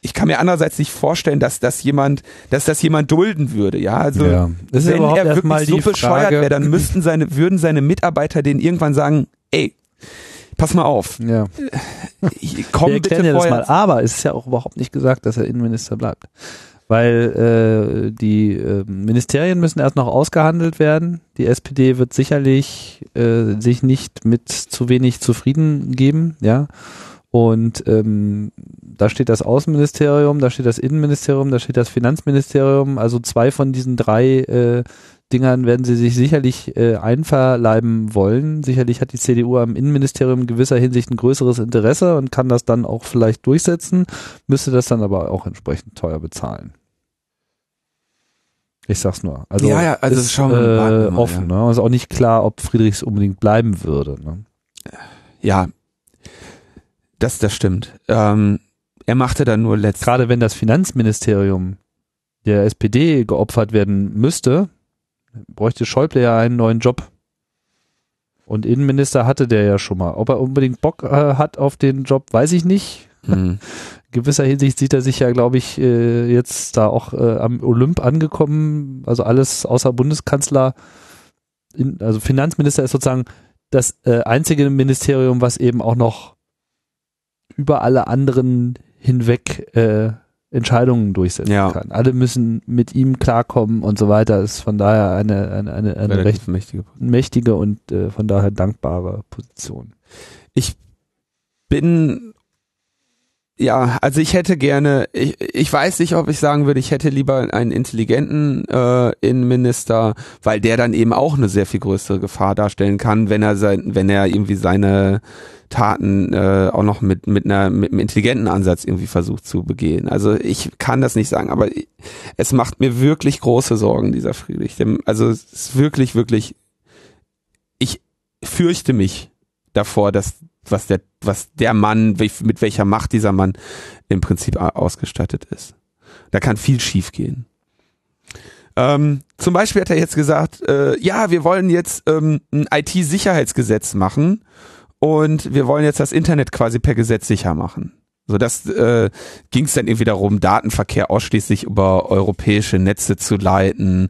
ich kann mir andererseits nicht vorstellen, dass das jemand, dass das jemand dulden würde, ja. Also ja. wenn er wirklich so bescheuert wäre, dann müssten seine, würden seine Mitarbeiter denen irgendwann sagen, ey, pass mal auf. Ja. Komm Wir bitte vorher. Das mal. Aber es ist ja auch überhaupt nicht gesagt, dass er Innenminister bleibt. Weil äh, die äh, Ministerien müssen erst noch ausgehandelt werden. Die SPD wird sicherlich äh, sich nicht mit zu wenig zufrieden geben, ja. Und ähm, da steht das Außenministerium, da steht das Innenministerium, da steht das Finanzministerium. Also zwei von diesen drei äh, Dingern werden sie sich sicherlich äh, einverleiben wollen. Sicherlich hat die CDU am Innenministerium in gewisser Hinsicht ein größeres Interesse und kann das dann auch vielleicht durchsetzen, müsste das dann aber auch entsprechend teuer bezahlen. Ich sag's nur. Also, ja, ja, also ist, schauen wir mal, äh, offen. Ja. Ne? Also auch nicht klar, ob Friedrichs unbedingt bleiben würde. Ne? Ja, das, das stimmt. Ähm, er machte dann nur letztes. Gerade wenn das Finanzministerium der SPD geopfert werden müsste, bräuchte Schäuble ja einen neuen Job. Und Innenminister hatte der ja schon mal. Ob er unbedingt Bock äh, hat auf den Job, weiß ich nicht. [LAUGHS] Mhm. gewisser Hinsicht sieht er sich ja, glaube ich, äh, jetzt da auch äh, am Olymp angekommen. Also alles außer Bundeskanzler. In, also Finanzminister ist sozusagen das äh, einzige Ministerium, was eben auch noch über alle anderen hinweg äh, Entscheidungen durchsetzen ja. kann. Alle müssen mit ihm klarkommen und so weiter. Ist von daher eine eine eine, eine recht mächtige, mächtige und äh, von daher dankbare Position. Ich bin ja, also ich hätte gerne, ich, ich weiß nicht, ob ich sagen würde, ich hätte lieber einen intelligenten äh, Innenminister, weil der dann eben auch eine sehr viel größere Gefahr darstellen kann, wenn er sein, wenn er irgendwie seine Taten äh, auch noch mit mit einer mit einem intelligenten Ansatz irgendwie versucht zu begehen. Also ich kann das nicht sagen, aber es macht mir wirklich große Sorgen dieser Friedrich. Also es ist wirklich wirklich ich fürchte mich davor, dass was der was der Mann mit welcher Macht dieser Mann im Prinzip ausgestattet ist. Da kann viel schiefgehen. Ähm, zum Beispiel hat er jetzt gesagt, äh, ja, wir wollen jetzt ähm, ein IT-Sicherheitsgesetz machen und wir wollen jetzt das Internet quasi per Gesetz sicher machen. So, das äh, ging es dann irgendwie darum, Datenverkehr ausschließlich über europäische Netze zu leiten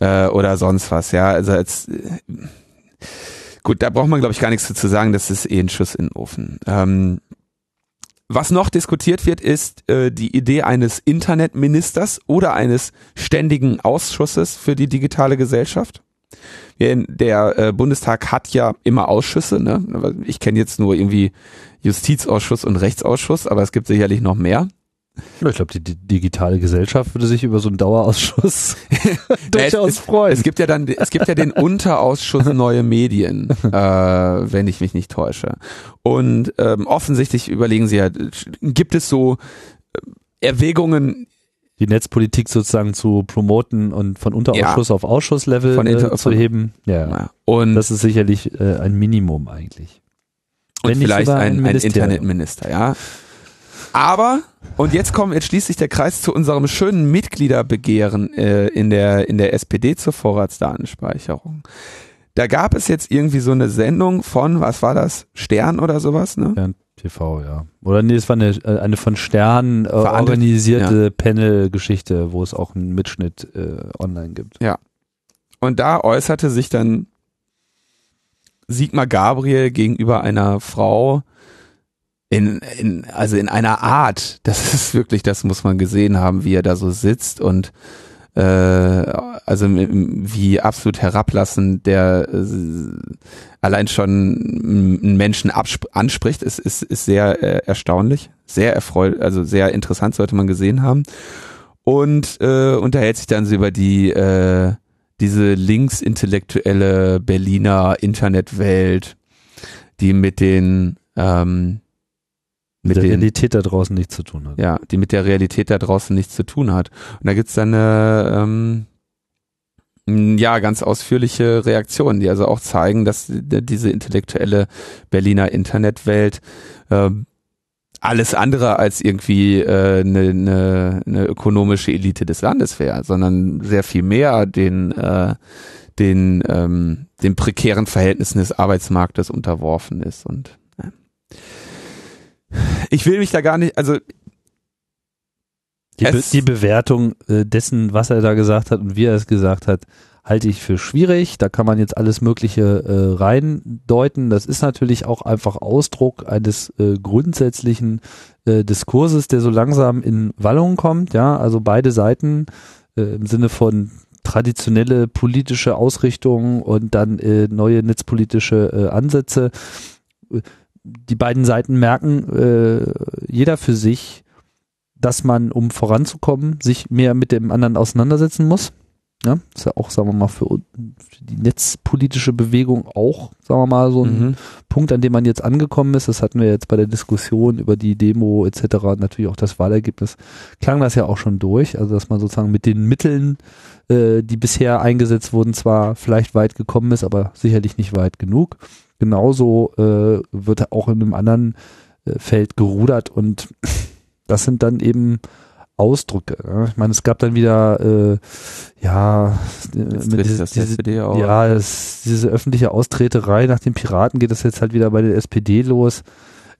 äh, oder sonst was. Ja, also als äh, gut, da braucht man glaube ich gar nichts zu sagen. Das ist eh ein Schuss in den Ofen. Ähm, was noch diskutiert wird, ist äh, die Idee eines Internetministers oder eines ständigen Ausschusses für die digitale Gesellschaft. Der äh, Bundestag hat ja immer Ausschüsse, ne? Ich kenne jetzt nur irgendwie Justizausschuss und Rechtsausschuss, aber es gibt sicherlich noch mehr. Ich glaube, die, die, digitale Gesellschaft würde sich über so einen Dauerausschuss [LAUGHS] [LAUGHS] durchaus es, freuen. Es gibt ja dann, es gibt ja den [LAUGHS] Unterausschuss Neue Medien, äh, wenn ich mich nicht täusche. Und ähm, offensichtlich überlegen sie ja, gibt es so äh, Erwägungen die Netzpolitik sozusagen zu promoten und von Unterausschuss ja. auf Ausschusslevel äh, zu heben. Ja. ja. Und das ist sicherlich äh, ein Minimum eigentlich. Und vielleicht ein, ein Internetminister, ja. Aber, und jetzt kommt, jetzt schließt sich der Kreis zu unserem schönen Mitgliederbegehren äh, in, der, in der SPD zur Vorratsdatenspeicherung. Da gab es jetzt irgendwie so eine Sendung von, was war das? Stern oder sowas, ne? Stern TV, ja. Oder nee, es war eine, eine von Stern äh, organisierte ja. Panel-Geschichte, wo es auch einen Mitschnitt äh, online gibt. Ja. Und da äußerte sich dann Sigmar Gabriel gegenüber einer Frau, in, in, also in einer Art, [LAUGHS] das ist wirklich, das muss man gesehen haben, wie er da so sitzt und äh, also wie absolut herablassend der äh, allein schon einen Menschen anspricht, ist, ist, ist sehr äh, erstaunlich, sehr erfreut, also sehr interessant, sollte man gesehen haben. Und äh, unterhält sich dann so über die äh, diese linksintellektuelle Berliner Internetwelt, die mit den ähm, mit der Realität da draußen nichts zu tun hat. Ja, die mit der Realität da draußen nichts zu tun hat. Und da gibt's dann eine, ähm, ja, ganz ausführliche Reaktionen, die also auch zeigen, dass diese intellektuelle Berliner Internetwelt äh, alles andere als irgendwie eine äh, ne, ne, ne ökonomische Elite des Landes wäre, sondern sehr viel mehr den äh, den ähm, den prekären Verhältnissen des Arbeitsmarktes unterworfen ist und äh ich will mich da gar nicht, also die, Be die Bewertung äh, dessen, was er da gesagt hat und wie er es gesagt hat, halte ich für schwierig. Da kann man jetzt alles Mögliche äh, reindeuten. Das ist natürlich auch einfach Ausdruck eines äh, grundsätzlichen äh, Diskurses, der so langsam in Wallung kommt. Ja, also beide Seiten äh, im Sinne von traditionelle politische Ausrichtungen und dann äh, neue netzpolitische Ansätze die beiden Seiten merken, äh, jeder für sich, dass man, um voranzukommen, sich mehr mit dem anderen auseinandersetzen muss. Ja, ist ja auch, sagen wir mal, für, für die netzpolitische Bewegung auch, sagen wir mal, so ein mhm. Punkt, an dem man jetzt angekommen ist. Das hatten wir jetzt bei der Diskussion über die Demo etc. Natürlich auch das Wahlergebnis klang das ja auch schon durch. Also, dass man sozusagen mit den Mitteln, äh, die bisher eingesetzt wurden, zwar vielleicht weit gekommen ist, aber sicherlich nicht weit genug genauso äh, wird auch in einem anderen äh, Feld gerudert und [LAUGHS] das sind dann eben Ausdrücke. Ja. Ich meine, es gab dann wieder äh, ja mit diese, diese, ja es, diese öffentliche Austreterei nach den Piraten geht das jetzt halt wieder bei der SPD los.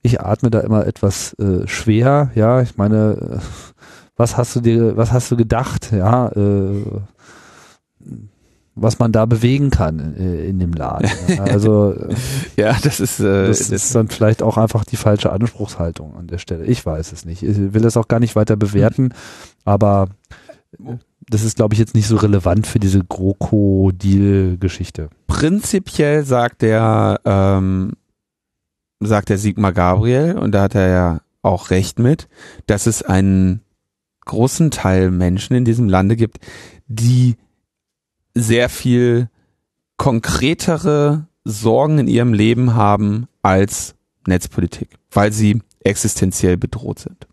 Ich atme da immer etwas äh, schwer. Ja, ich meine, äh, was hast du dir, was hast du gedacht? Ja, äh, was man da bewegen kann äh, in dem Laden. [LAUGHS] Also ja, das ist äh, das ist dann vielleicht auch einfach die falsche Anspruchshaltung an der Stelle. Ich weiß es nicht. Ich will das auch gar nicht weiter bewerten, aber das ist, glaube ich, jetzt nicht so relevant für diese GroKo-Deal-Geschichte. Prinzipiell sagt der ähm, sagt der Sigmar Gabriel und da hat er ja auch recht mit, dass es einen großen Teil Menschen in diesem Lande gibt, die sehr viel konkretere Sorgen in ihrem Leben haben als Netzpolitik, weil sie existenziell bedroht sind.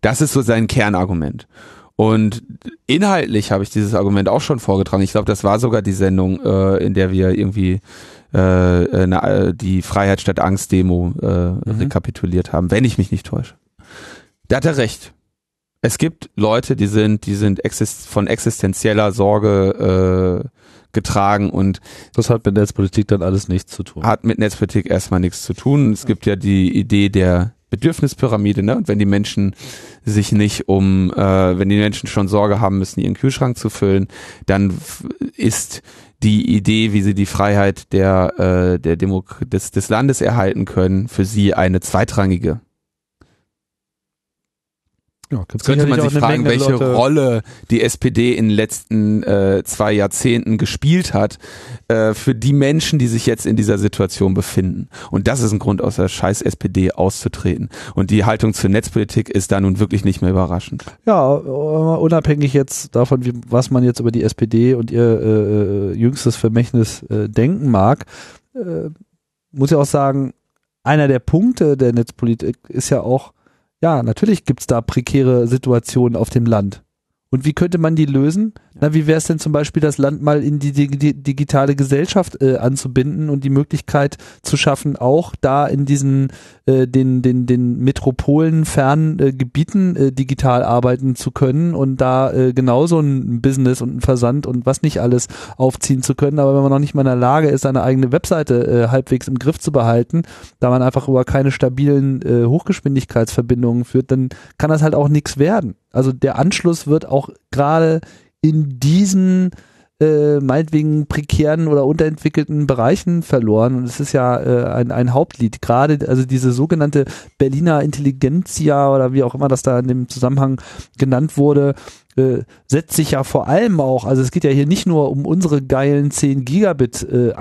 Das ist so sein Kernargument. Und inhaltlich habe ich dieses Argument auch schon vorgetragen. Ich glaube, das war sogar die Sendung, äh, in der wir irgendwie äh, äh, die Freiheit statt Angst Demo äh, mhm. rekapituliert haben, wenn ich mich nicht täusche. Da hat er recht es gibt Leute, die sind, die sind exist von existenzieller Sorge äh, getragen und das hat mit Netzpolitik dann alles nichts zu tun. Hat mit Netzpolitik erstmal nichts zu tun. Es gibt ja die Idee der Bedürfnispyramide, ne? Und wenn die Menschen sich nicht um, äh, wenn die Menschen schon Sorge haben müssen, ihren Kühlschrank zu füllen, dann ist die Idee, wie sie die Freiheit der, äh, der Demok des, des Landes erhalten können, für sie eine zweitrangige. Ja, könnte man sich fragen, welche Leute Rolle die SPD in den letzten äh, zwei Jahrzehnten gespielt hat äh, für die Menschen, die sich jetzt in dieser Situation befinden. Und das ist ein Grund, aus der scheiß SPD auszutreten. Und die Haltung zur Netzpolitik ist da nun wirklich nicht mehr überraschend. Ja, unabhängig jetzt davon, wie, was man jetzt über die SPD und ihr äh, jüngstes Vermächtnis äh, denken mag, äh, muss ich auch sagen, einer der Punkte der Netzpolitik ist ja auch, ja, natürlich gibt's da prekäre Situationen auf dem Land. Und wie könnte man die lösen? Na, wie wäre es denn zum Beispiel, das Land mal in die, die, digitale Gesellschaft äh, anzubinden und die Möglichkeit zu schaffen, auch da in diesen äh, den den den Metropolen fernen äh, Gebieten äh, digital arbeiten zu können und da äh, genauso ein Business und ein Versand und was nicht alles aufziehen zu können. Aber wenn man noch nicht mal in der Lage ist, seine eigene Webseite äh, halbwegs im Griff zu behalten, da man einfach über keine stabilen äh, Hochgeschwindigkeitsverbindungen führt, dann kann das halt auch nichts werden. Also der Anschluss wird auch gerade in diesen äh, meinetwegen prekären oder unterentwickelten Bereichen verloren. Und es ist ja äh, ein, ein Hauptlied. Gerade, also diese sogenannte Berliner Intelligenzia oder wie auch immer das da in dem Zusammenhang genannt wurde, äh, setzt sich ja vor allem auch, also es geht ja hier nicht nur um unsere geilen 10 Gigabit äh,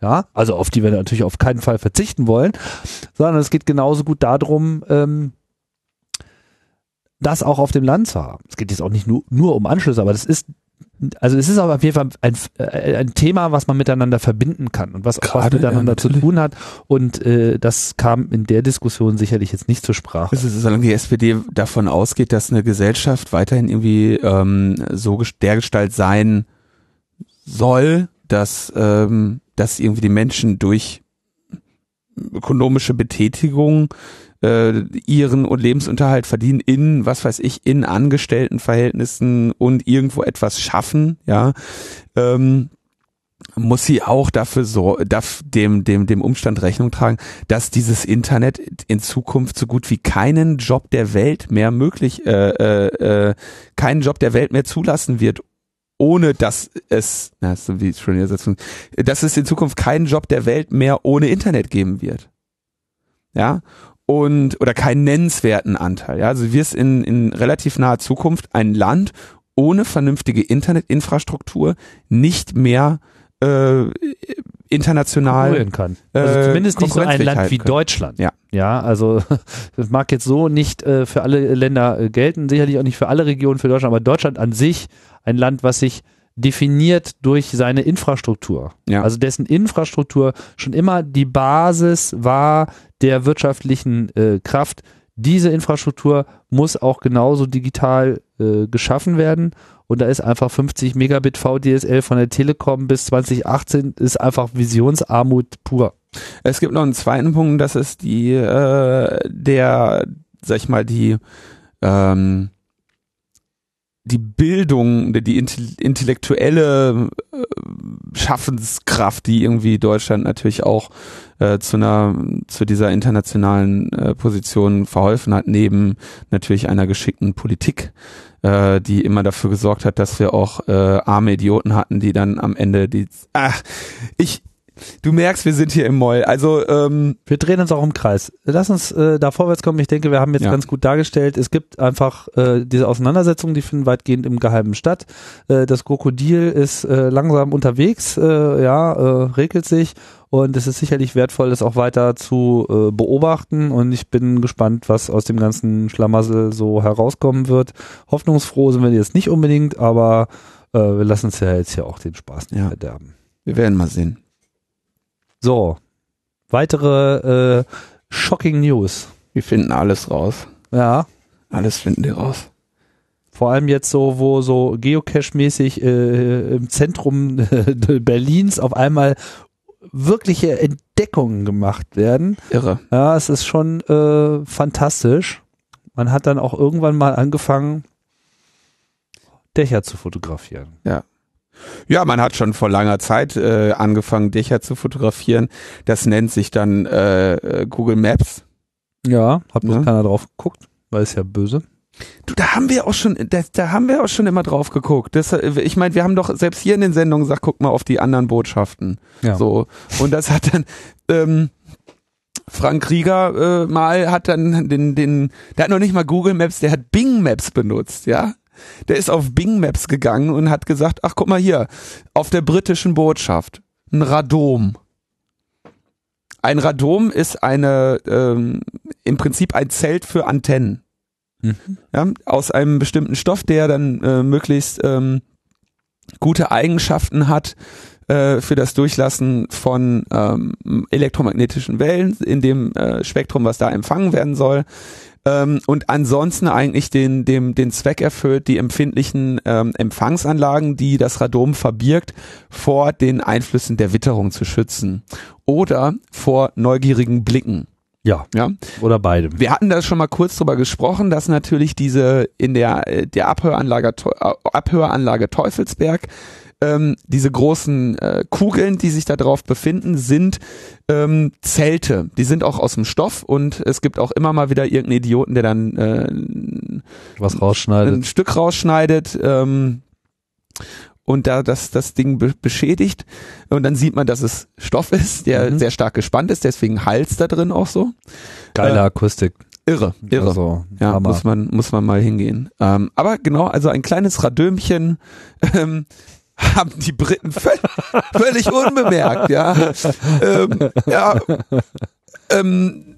ja, also auf die wir natürlich auf keinen Fall verzichten wollen, sondern es geht genauso gut darum, ähm, das auch auf dem Land zu haben. Es geht jetzt auch nicht nur, nur um Anschlüsse, aber das ist also es ist aber auf jeden Fall ein, äh, ein Thema, was man miteinander verbinden kann und was auch was miteinander ja, zu tun hat. Und äh, das kam in der Diskussion sicherlich jetzt nicht zur Sprache. Es ist, solange die SPD davon ausgeht, dass eine Gesellschaft weiterhin irgendwie ähm, so dergestalt sein soll, dass, ähm, dass irgendwie die Menschen durch ökonomische Betätigung äh, ihren Lebensunterhalt verdienen in, was weiß ich, in Angestelltenverhältnissen und irgendwo etwas schaffen, ja, ähm, muss sie auch dafür so, darf dem, dem, dem Umstand Rechnung tragen, dass dieses Internet in Zukunft so gut wie keinen Job der Welt mehr möglich, äh, äh, äh, keinen Job der Welt mehr zulassen wird, ohne dass es, na, so wie schon Übersetzung, dass es in Zukunft keinen Job der Welt mehr ohne Internet geben wird. Ja, und oder keinen nennenswerten Anteil. Ja, also du wirst in, in relativ naher Zukunft ein Land ohne vernünftige Internetinfrastruktur nicht mehr äh, international kann. Also äh, zumindest nicht so ein Land wie können. Deutschland. Ja. Ja, also [LAUGHS] das mag jetzt so nicht äh, für alle Länder äh, gelten, sicherlich auch nicht für alle Regionen für Deutschland, aber Deutschland an sich ein Land, was sich definiert durch seine Infrastruktur. Ja. Also dessen Infrastruktur schon immer die Basis war der wirtschaftlichen äh, Kraft. Diese Infrastruktur muss auch genauso digital äh, geschaffen werden. Und da ist einfach 50 Megabit VDSL von der Telekom bis 2018 ist einfach Visionsarmut pur. Es gibt noch einen zweiten Punkt, das ist die, äh, der, sag ich mal, die, ähm, die Bildung, die intellektuelle äh, Schaffenskraft, die irgendwie Deutschland natürlich auch äh, zu einer zu dieser internationalen äh, Position verholfen hat, neben natürlich einer geschickten Politik, äh, die immer dafür gesorgt hat, dass wir auch äh, arme Idioten hatten, die dann am Ende die ach ich Du merkst, wir sind hier im Moll. Also ähm, wir drehen uns auch im Kreis. Lass uns äh, da vorwärts kommen. Ich denke, wir haben jetzt ja. ganz gut dargestellt. Es gibt einfach äh, diese Auseinandersetzungen, die finden weitgehend im Geheimen statt. Äh, das Krokodil ist äh, langsam unterwegs, äh, ja, äh, regelt sich und es ist sicherlich wertvoll, das auch weiter zu äh, beobachten. Und ich bin gespannt, was aus dem ganzen Schlamassel so herauskommen wird. Hoffnungsfroh sind wir jetzt nicht unbedingt, aber äh, wir lassen uns ja jetzt ja auch den Spaß nicht ja. verderben. Wir werden mal sehen. So, weitere äh, shocking News. Wir finden alles raus. Ja. Alles finden wir raus. Vor allem jetzt so, wo so Geocache-mäßig äh, im Zentrum äh, [LAUGHS] Berlins auf einmal wirkliche Entdeckungen gemacht werden. Irre. Ja, es ist schon äh, fantastisch. Man hat dann auch irgendwann mal angefangen, Dächer zu fotografieren. Ja. Ja, man hat schon vor langer Zeit äh, angefangen, Dächer zu fotografieren. Das nennt sich dann äh, Google Maps. Ja, hat bloß ja. keiner drauf geguckt, weil es ja böse. Du, da haben wir auch schon, da, da haben wir auch schon immer drauf geguckt. Das, ich meine, wir haben doch selbst hier in den Sendungen gesagt, guck mal auf die anderen Botschaften. Ja. So und das hat dann ähm, Frank Krieger äh, mal hat dann den, den, der hat noch nicht mal Google Maps, der hat Bing Maps benutzt, ja der ist auf Bing Maps gegangen und hat gesagt, ach guck mal hier, auf der britischen Botschaft, ein Radom. Ein Radom ist eine, ähm, im Prinzip ein Zelt für Antennen. Mhm. Ja, aus einem bestimmten Stoff, der dann äh, möglichst ähm, gute Eigenschaften hat, äh, für das Durchlassen von ähm, elektromagnetischen Wellen in dem äh, Spektrum, was da empfangen werden soll. Ähm, und ansonsten eigentlich den, dem, den Zweck erfüllt, die empfindlichen ähm, Empfangsanlagen, die das Radom verbirgt, vor den Einflüssen der Witterung zu schützen oder vor neugierigen Blicken. Ja. Ja. Oder beidem. Wir hatten da schon mal kurz drüber gesprochen, dass natürlich diese in der, äh, der Abhöranlage, Abhöranlage Teufelsberg ähm, diese großen äh, Kugeln, die sich da drauf befinden, sind ähm, Zelte. Die sind auch aus dem Stoff und es gibt auch immer mal wieder irgendeinen Idioten, der dann äh, was rausschneidet. Ein Stück rausschneidet. Ähm, und da das, das Ding be beschädigt und dann sieht man, dass es Stoff ist, der mhm. sehr stark gespannt ist, deswegen Hals da drin auch so. Geile äh, Akustik. Irre, irre. Also, ja, Hammer. muss man, muss man mal hingehen. Ähm, aber genau, also ein kleines Radömchen [LAUGHS] ähm, haben die Briten völlig, völlig unbemerkt, ja. Ähm, ja. Ähm,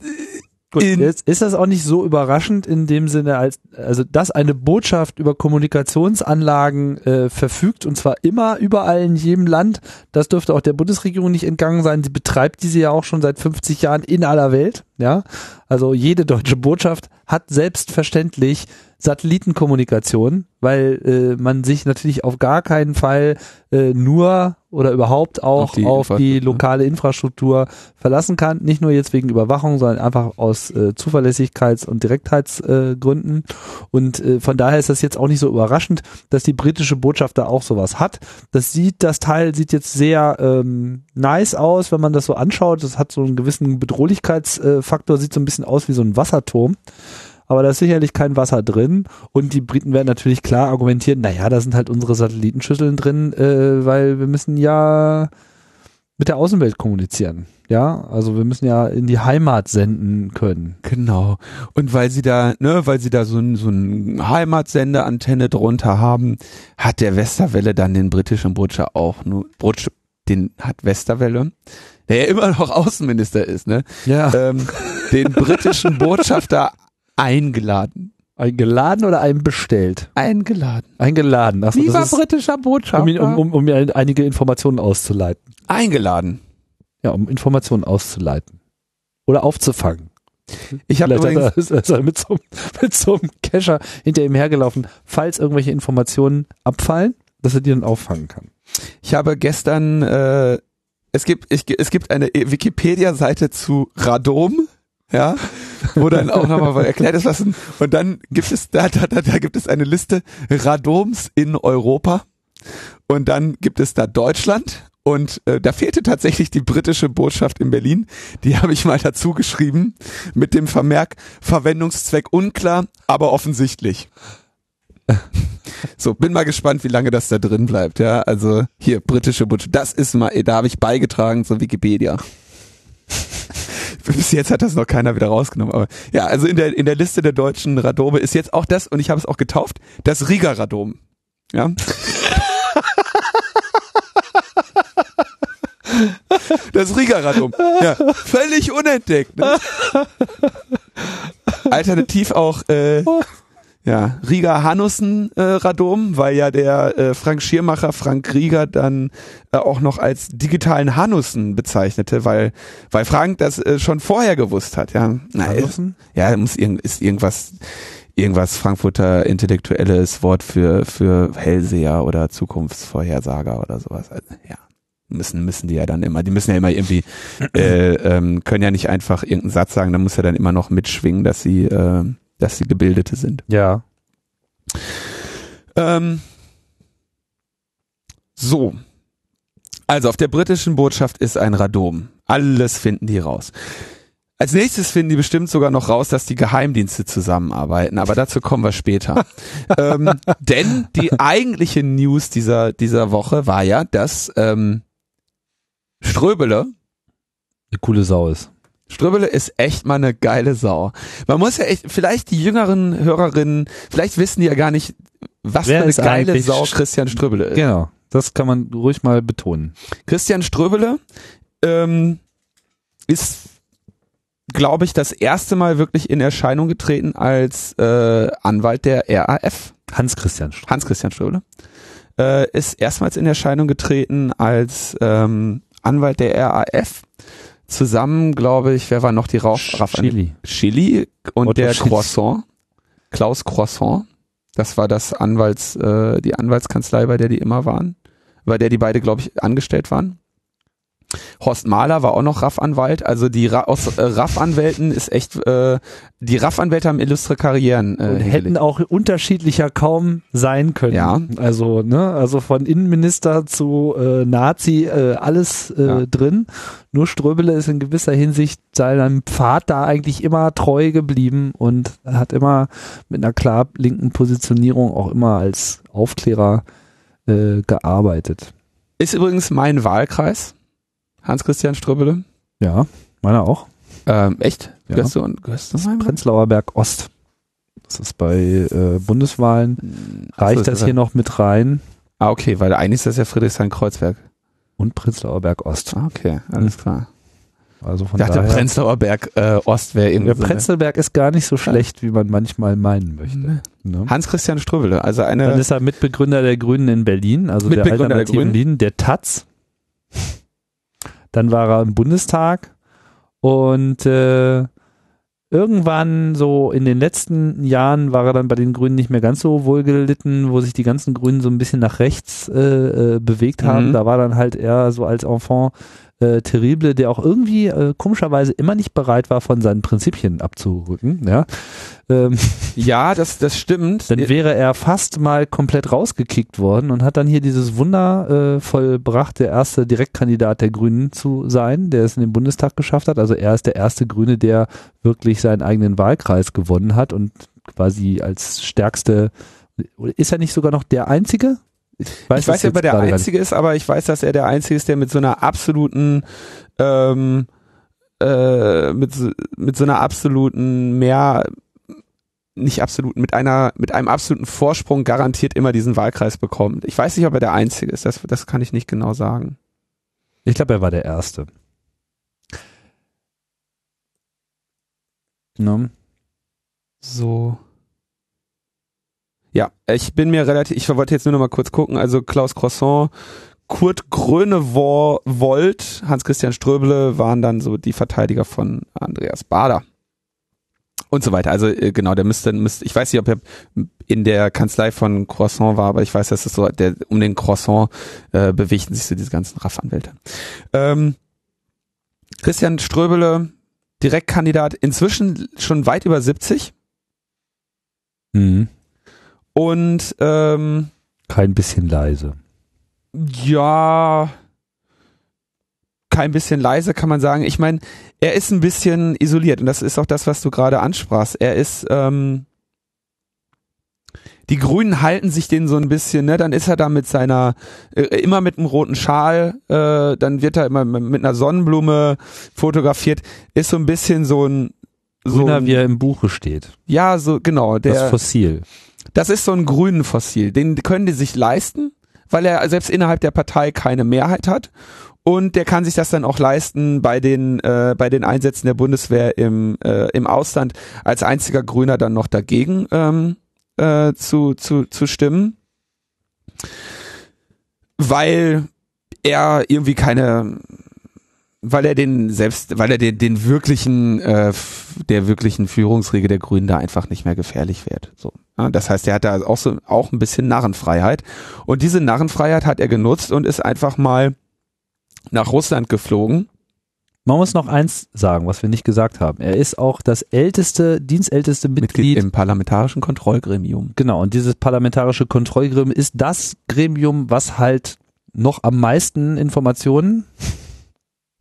Gut, jetzt ist das auch nicht so überraschend in dem Sinne, als also dass eine Botschaft über Kommunikationsanlagen äh, verfügt und zwar immer überall in jedem Land. Das dürfte auch der Bundesregierung nicht entgangen sein. Sie betreibt diese ja auch schon seit 50 Jahren in aller Welt. Ja, also jede deutsche Botschaft hat selbstverständlich Satellitenkommunikation, weil äh, man sich natürlich auf gar keinen Fall äh, nur oder überhaupt auch auf die, auf die lokale Infrastruktur verlassen kann. Nicht nur jetzt wegen Überwachung, sondern einfach aus äh, Zuverlässigkeits- und Direktheitsgründen. Äh, und äh, von daher ist das jetzt auch nicht so überraschend, dass die britische Botschaft da auch sowas hat. Das sieht, das Teil sieht jetzt sehr ähm, nice aus, wenn man das so anschaut. Das hat so einen gewissen Bedrohlichkeitsfaktor, sieht so ein bisschen aus wie so ein Wasserturm aber da ist sicherlich kein Wasser drin. Und die Briten werden natürlich klar argumentieren, naja, da sind halt unsere Satellitenschüsseln drin, äh, weil wir müssen ja mit der Außenwelt kommunizieren. Ja, also wir müssen ja in die Heimat senden können. Genau. Und weil sie da, ne, weil sie da so ein, so ein Heimatsendeantenne drunter haben, hat der Westerwelle dann den britischen Butcher auch nur, den hat Westerwelle, der ja immer noch Außenminister ist, ne? Ja. Ähm, den britischen [LAUGHS] Botschafter eingeladen. Eingeladen oder einbestellt? Eingeladen. Eingeladen. Achso, Lieber ist, britischer Botschafter. Um, um, um, mir einige Informationen auszuleiten. Eingeladen. Ja, um Informationen auszuleiten. Oder aufzufangen. Ich habe übrigens ist, [LAUGHS] ist er mit, so, mit so einem Kescher hinter ihm hergelaufen, falls irgendwelche Informationen abfallen, dass er die dann auffangen kann. Ich habe gestern, äh, es gibt, ich, es gibt eine Wikipedia-Seite zu Radom ja, wo dann auch nochmal erklärt ist, was und dann gibt es da, da, da, da gibt es eine Liste Radoms in Europa und dann gibt es da Deutschland und äh, da fehlte tatsächlich die britische Botschaft in Berlin. Die habe ich mal dazu geschrieben mit dem Vermerk Verwendungszweck unklar, aber offensichtlich. [LAUGHS] So, bin mal gespannt, wie lange das da drin bleibt. Ja, also hier britische Botschaft. Das ist mal, da habe ich beigetragen zur Wikipedia. [LAUGHS] Bis jetzt hat das noch keiner wieder rausgenommen. Aber ja, also in der, in der Liste der deutschen Radome ist jetzt auch das, und ich habe es auch getauft, das Riga Radom. Ja. [LAUGHS] Das Riga Radom. Ja, völlig unentdeckt. Ne? Alternativ auch äh, ja, Riga Hanussen äh, Radom, weil ja der äh, Frank Schiermacher Frank Rieger dann äh, auch noch als digitalen Hanussen bezeichnete, weil weil Frank das äh, schon vorher gewusst hat, ja. Na, Hanussen? Ja, muss irgend, ist irgendwas irgendwas Frankfurter intellektuelles Wort für für Hellseher oder Zukunftsvorhersager oder sowas. Also, ja müssen müssen die ja dann immer, die müssen ja immer irgendwie äh, ähm, können ja nicht einfach irgendeinen Satz sagen, da muss ja dann immer noch mitschwingen, dass sie äh, dass sie Gebildete sind. Ja. Ähm, so. Also auf der britischen Botschaft ist ein Radom. Alles finden die raus. Als nächstes finden die bestimmt sogar noch raus, dass die Geheimdienste zusammenarbeiten, aber dazu kommen wir später. [LAUGHS] ähm, denn die eigentliche News dieser, dieser Woche war ja, dass ähm, Ströbele eine coole Sau ist. Ströbele ist echt mal eine geile Sau. Man muss ja echt, vielleicht die jüngeren Hörerinnen, vielleicht wissen die ja gar nicht, was Wer für eine geile Sau Christian Ströbele ist. Genau, das kann man ruhig mal betonen. Christian Ströbele ähm, ist, glaube ich, das erste Mal wirklich in Erscheinung getreten als äh, Anwalt der RAF. Hans-Christian Ströbele. Hans-Christian Ströbele. äh, ist erstmals in Erscheinung getreten als ähm, Anwalt der RAF. Zusammen, glaube ich, wer war noch die Rauch? Chili. Chili und Otto der Chili. Croissant. Klaus Croissant. Das war das Anwalts, äh, die Anwaltskanzlei, bei der die immer waren. Bei der die beide, glaube ich, angestellt waren. Horst Mahler war auch noch RAF-Anwalt. Also die Ra aus äh, RAF-Anwälten ist echt, äh, die RAF-Anwälte haben illustre Karrieren. Äh, hätten auch unterschiedlicher kaum sein können. Ja. Also, ne, also von Innenminister zu äh, Nazi, äh, alles äh, ja. drin. Nur Ströbele ist in gewisser Hinsicht seinem Pfad da eigentlich immer treu geblieben und hat immer mit einer klar linken Positionierung auch immer als Aufklärer äh, gearbeitet. Ist übrigens mein Wahlkreis. Hans-Christian Ströbele? Ja, meiner auch. Ähm, echt? Ja. Gehörst du, gehörst du das Prenzlauer Berg Ost. Das ist bei äh, Bundeswahlen. Hm, Reicht so, das, das hier noch mit rein? Ah, okay, weil eigentlich ist das ja Friedrichshain-Kreuzberg. Und Prenzlauer Berg Ost. Ah, okay, alles klar. Also von ich dachte, daher, Prenzlauer Berg äh, Ost wäre irgendwie. Der so Prenzlberg ist gar nicht so schlecht, wie man manchmal meinen möchte. Nee. Ne? Hans-Christian Ströbele, also eine. Dann ist er Mitbegründer der Grünen in Berlin, also der Alternativen der Berlin, der Taz. Dann war er im Bundestag und äh, irgendwann so in den letzten Jahren war er dann bei den Grünen nicht mehr ganz so wohlgelitten, wo sich die ganzen Grünen so ein bisschen nach rechts äh, äh, bewegt haben. Mhm. Da war dann halt eher so als Enfant äh, Terrible, der auch irgendwie äh, komischerweise immer nicht bereit war, von seinen Prinzipien abzurücken. Ja, ähm, [LAUGHS] ja das, das stimmt. Dann wäre er fast mal komplett rausgekickt worden und hat dann hier dieses Wunder äh, vollbracht, der erste Direktkandidat der Grünen zu sein, der es in den Bundestag geschafft hat. Also er ist der erste Grüne, der wirklich seinen eigenen Wahlkreis gewonnen hat und quasi als stärkste, ist er nicht sogar noch der einzige? Ich weiß, ich weiß ja, ob er der Einzige ist, aber ich weiß, dass er der Einzige ist, der mit so einer absoluten, ähm, äh, mit, mit so einer absoluten mehr, nicht absolut, mit einer, mit einem absoluten Vorsprung garantiert immer diesen Wahlkreis bekommt. Ich weiß nicht, ob er der Einzige ist, das, das kann ich nicht genau sagen. Ich glaube, er war der Erste. Ne? So. Ja, ich bin mir relativ, ich wollte jetzt nur noch mal kurz gucken, also Klaus Croissant, Kurt Grönewold, Hans-Christian Ströbele waren dann so die Verteidiger von Andreas Bader. Und so weiter. Also äh, genau, der müsste, müsste, ich weiß nicht, ob er in der Kanzlei von Croissant war, aber ich weiß, dass es so, der, um den Croissant äh, bewegten sich so diese ganzen RAF-Anwälte. Ähm, Christian Ströbele, Direktkandidat, inzwischen schon weit über 70. Mhm. Und ähm, kein bisschen leise. Ja, kein bisschen leise kann man sagen. Ich meine, er ist ein bisschen isoliert und das ist auch das, was du gerade ansprachst. Er ist ähm, die Grünen halten sich den so ein bisschen, ne? Dann ist er da mit seiner, äh, immer mit einem roten Schal, äh, dann wird er immer mit einer Sonnenblume fotografiert, ist so ein bisschen so ein so Grüner, ein, wie er im Buche steht. Ja, so genau. Der, das Fossil. Das ist so ein grünen Fossil. Den können die sich leisten, weil er selbst innerhalb der Partei keine Mehrheit hat. Und der kann sich das dann auch leisten, bei den, äh, bei den Einsätzen der Bundeswehr im, äh, im Ausland als einziger Grüner dann noch dagegen ähm, äh, zu, zu, zu stimmen. Weil er irgendwie keine weil er den selbst, weil er den, den wirklichen, äh, der wirklichen Führungsriege der Grünen da einfach nicht mehr gefährlich wird. So. Ja, das heißt, er hat da auch so auch ein bisschen Narrenfreiheit. Und diese Narrenfreiheit hat er genutzt und ist einfach mal nach Russland geflogen. Man muss noch eins sagen, was wir nicht gesagt haben. Er ist auch das älteste, dienstälteste Mitglied, Mitglied im parlamentarischen Kontrollgremium. Genau, und dieses parlamentarische Kontrollgremium ist das Gremium, was halt noch am meisten Informationen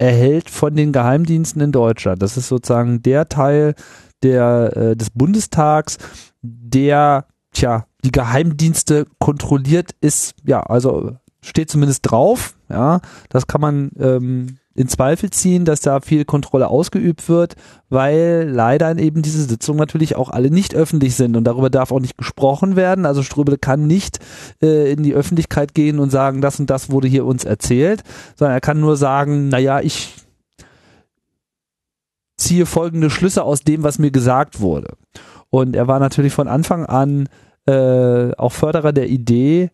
erhält von den Geheimdiensten in Deutschland. Das ist sozusagen der Teil der, äh, des Bundestags, der, tja, die Geheimdienste kontrolliert ist, ja, also steht zumindest drauf, ja, das kann man ähm, in Zweifel ziehen, dass da viel Kontrolle ausgeübt wird, weil leider eben diese Sitzungen natürlich auch alle nicht öffentlich sind und darüber darf auch nicht gesprochen werden. Also Ströbele kann nicht äh, in die Öffentlichkeit gehen und sagen, das und das wurde hier uns erzählt, sondern er kann nur sagen, naja, ich ziehe folgende Schlüsse aus dem, was mir gesagt wurde. Und er war natürlich von Anfang an äh, auch Förderer der Idee,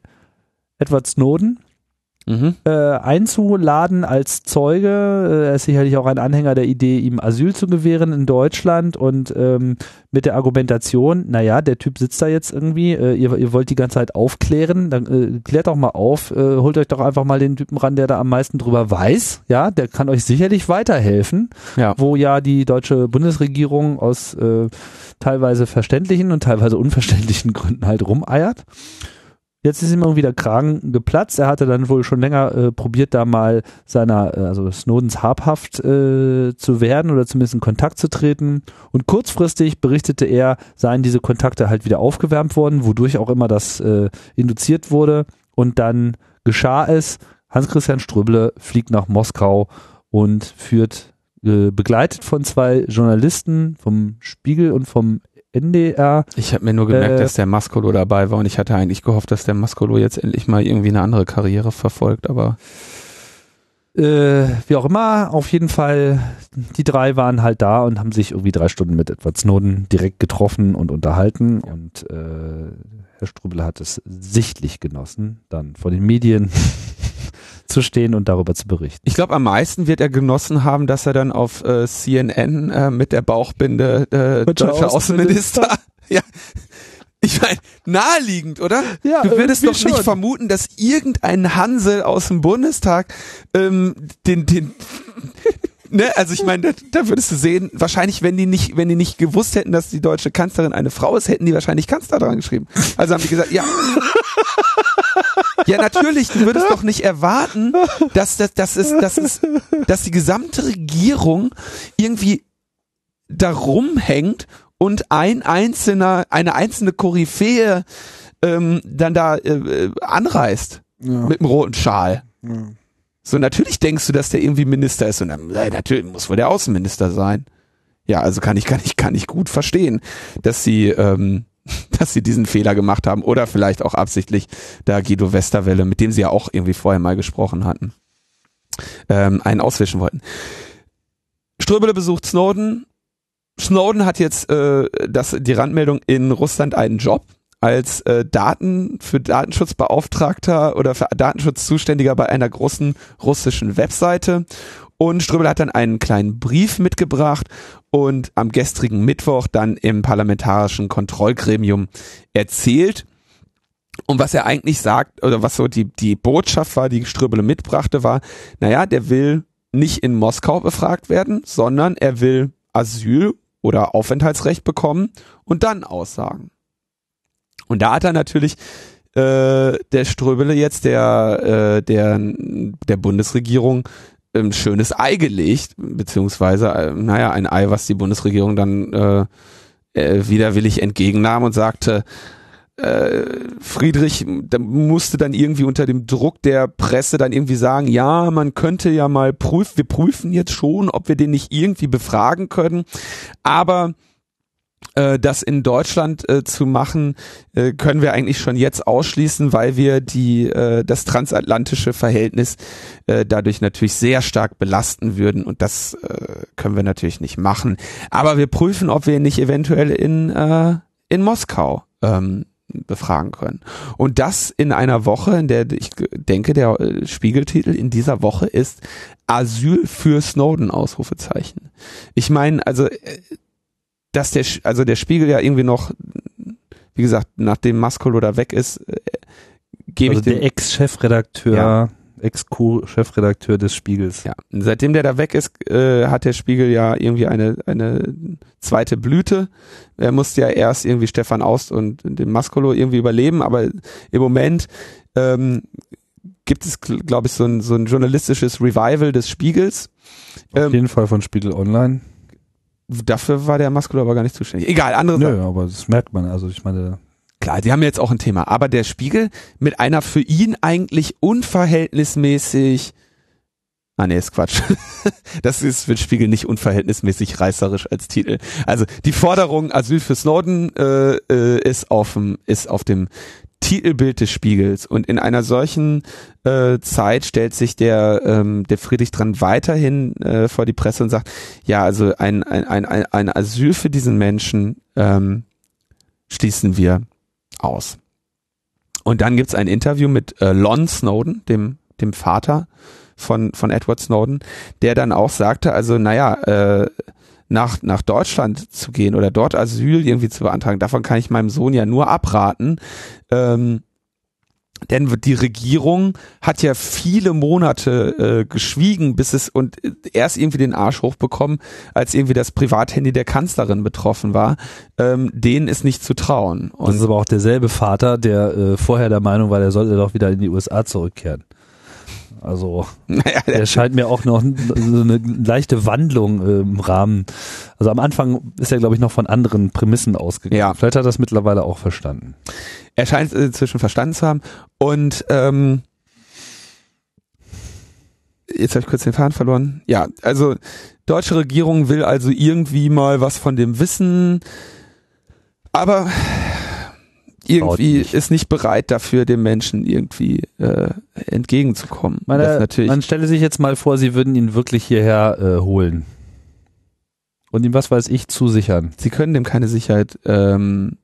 Edward Snowden mhm. äh, einzuladen als Zeuge. Äh, er ist sicherlich auch ein Anhänger der Idee, ihm Asyl zu gewähren in Deutschland und ähm, mit der Argumentation, naja, der Typ sitzt da jetzt irgendwie, äh, ihr, ihr wollt die ganze Zeit aufklären, dann äh, klärt doch mal auf, äh, holt euch doch einfach mal den Typen ran, der da am meisten drüber weiß, ja, der kann euch sicherlich weiterhelfen, ja. wo ja die deutsche Bundesregierung aus äh, teilweise verständlichen und teilweise unverständlichen [LAUGHS] Gründen halt rumeiert. Jetzt ist ihm irgendwie der Kragen geplatzt. Er hatte dann wohl schon länger äh, probiert, da mal seiner, äh, also Snowdens habhaft äh, zu werden oder zumindest in Kontakt zu treten. Und kurzfristig berichtete er, seien diese Kontakte halt wieder aufgewärmt worden, wodurch auch immer das äh, induziert wurde. Und dann geschah es. Hans-Christian Ströble fliegt nach Moskau und führt äh, begleitet von zwei Journalisten vom Spiegel und vom NDR. Ich habe mir nur gemerkt, äh, dass der Maskolo dabei war und ich hatte eigentlich gehofft, dass der Maskolo jetzt endlich mal irgendwie eine andere Karriere verfolgt, aber äh, wie auch immer, auf jeden Fall, die drei waren halt da und haben sich irgendwie drei Stunden mit Edward Snowden direkt getroffen und unterhalten ja. und äh, Herr Strubel hat es sichtlich genossen, dann vor den Medien [LAUGHS] zu stehen und darüber zu berichten. Ich glaube, am meisten wird er genossen haben, dass er dann auf äh, CNN äh, mit der Bauchbinde äh, deutscher Außenminister, Außenminister [LAUGHS] ja, ich meine, naheliegend, oder? Ja, du würdest doch schon. nicht vermuten, dass irgendein Hansel aus dem Bundestag ähm, den, den [LAUGHS] ne, also ich meine, da, da würdest du sehen, wahrscheinlich, wenn die nicht, wenn die nicht gewusst hätten, dass die deutsche Kanzlerin eine Frau ist, hätten die wahrscheinlich Kanzler dran geschrieben. Also haben die gesagt, ja. [LAUGHS] Ja, natürlich, du würdest doch nicht erwarten, dass das, das ist, das ist, dass die gesamte Regierung irgendwie da rumhängt und ein einzelner, eine einzelne Koryphäe ähm, dann da äh, anreist ja. mit dem roten Schal. Ja. So, natürlich denkst du, dass der irgendwie Minister ist und dann, äh, natürlich muss wohl der Außenminister sein. Ja, also kann ich, kann ich, kann ich gut verstehen, dass sie, ähm, [LAUGHS] dass sie diesen Fehler gemacht haben oder vielleicht auch absichtlich da Guido Westerwelle, mit dem sie ja auch irgendwie vorher mal gesprochen hatten, ähm, einen auswischen wollten. Ströbele besucht Snowden. Snowden hat jetzt äh, das, die Randmeldung in Russland einen Job als äh, Daten für Datenschutzbeauftragter oder für Datenschutzzuständiger bei einer großen russischen Webseite. Und Ströbel hat dann einen kleinen Brief mitgebracht und am gestrigen Mittwoch dann im parlamentarischen Kontrollgremium erzählt. Und was er eigentlich sagt, oder was so die, die Botschaft war, die Ströbele mitbrachte, war, naja, der will nicht in Moskau befragt werden, sondern er will Asyl oder Aufenthaltsrecht bekommen und dann aussagen. Und da hat er natürlich äh, der Ströbele jetzt der äh, der der Bundesregierung ein schönes Ei gelegt, beziehungsweise äh, naja ein Ei, was die Bundesregierung dann äh, äh, widerwillig entgegennahm und sagte, äh, Friedrich musste dann irgendwie unter dem Druck der Presse dann irgendwie sagen, ja, man könnte ja mal prüfen, wir prüfen jetzt schon, ob wir den nicht irgendwie befragen können, aber äh, das in Deutschland äh, zu machen, äh, können wir eigentlich schon jetzt ausschließen, weil wir die äh, das transatlantische Verhältnis äh, dadurch natürlich sehr stark belasten würden und das äh, können wir natürlich nicht machen. Aber wir prüfen, ob wir nicht eventuell in äh, in Moskau ähm, befragen können. Und das in einer Woche, in der ich denke, der äh, Spiegeltitel in dieser Woche ist Asyl für Snowden Ausrufezeichen. Ich meine, also äh, dass der, also der Spiegel ja irgendwie noch, wie gesagt, nachdem Maskolo da weg ist, äh, gebe also ich dem, der Ex-Chefredakteur, ja. Ex-Co-Chefredakteur des Spiegels. Ja, seitdem der da weg ist, äh, hat der Spiegel ja irgendwie eine, eine zweite Blüte. Er musste ja erst irgendwie Stefan Aust und den Maskolo irgendwie überleben, aber im Moment ähm, gibt es, glaube ich, so ein, so ein journalistisches Revival des Spiegels. Auf ähm, jeden Fall von Spiegel Online. Dafür war der Maskolo aber gar nicht zuständig. Egal, andere Nö, Sache. aber das merkt man. Also ich meine. Klar, die haben jetzt auch ein Thema. Aber der Spiegel mit einer für ihn eigentlich unverhältnismäßig Ah nee, ist Quatsch. [LAUGHS] Das ist für den Spiegel nicht unverhältnismäßig reißerisch als Titel. Also die Forderung Asyl für Snowden äh, äh, ist auf dem ist auf dem Titelbild des Spiegels. Und in einer solchen äh, Zeit stellt sich der, ähm, der Friedrich dran weiterhin äh, vor die Presse und sagt, ja, also ein, ein, ein, ein Asyl für diesen Menschen ähm, schließen wir aus. Und dann gibt's ein Interview mit äh, Lon Snowden, dem, dem Vater von, von Edward Snowden, der dann auch sagte, also naja, äh, nach, nach Deutschland zu gehen oder dort Asyl irgendwie zu beantragen, davon kann ich meinem Sohn ja nur abraten. Ähm, denn die Regierung hat ja viele Monate äh, geschwiegen, bis es und erst irgendwie den Arsch hochbekommen, als irgendwie das Privathandy der Kanzlerin betroffen war. Ähm, denen ist nicht zu trauen. Und das ist aber auch derselbe Vater, der äh, vorher der Meinung war, der sollte doch wieder in die USA zurückkehren. Also [LAUGHS] naja, der scheint mir auch noch so eine leichte Wandlung äh, im Rahmen. Also am Anfang ist er, glaube ich, noch von anderen Prämissen ausgegangen. Ja. Vielleicht hat er das mittlerweile auch verstanden. Er scheint es inzwischen verstanden zu haben. Und ähm, jetzt habe ich kurz den Faden verloren. Ja, also deutsche Regierung will also irgendwie mal was von dem wissen, aber irgendwie ist nicht bereit dafür, dem Menschen irgendwie äh, entgegenzukommen. Meine, man stelle sich jetzt mal vor, sie würden ihn wirklich hierher äh, holen und ihm was weiß ich zusichern. Sie können dem keine Sicherheit. Ähm,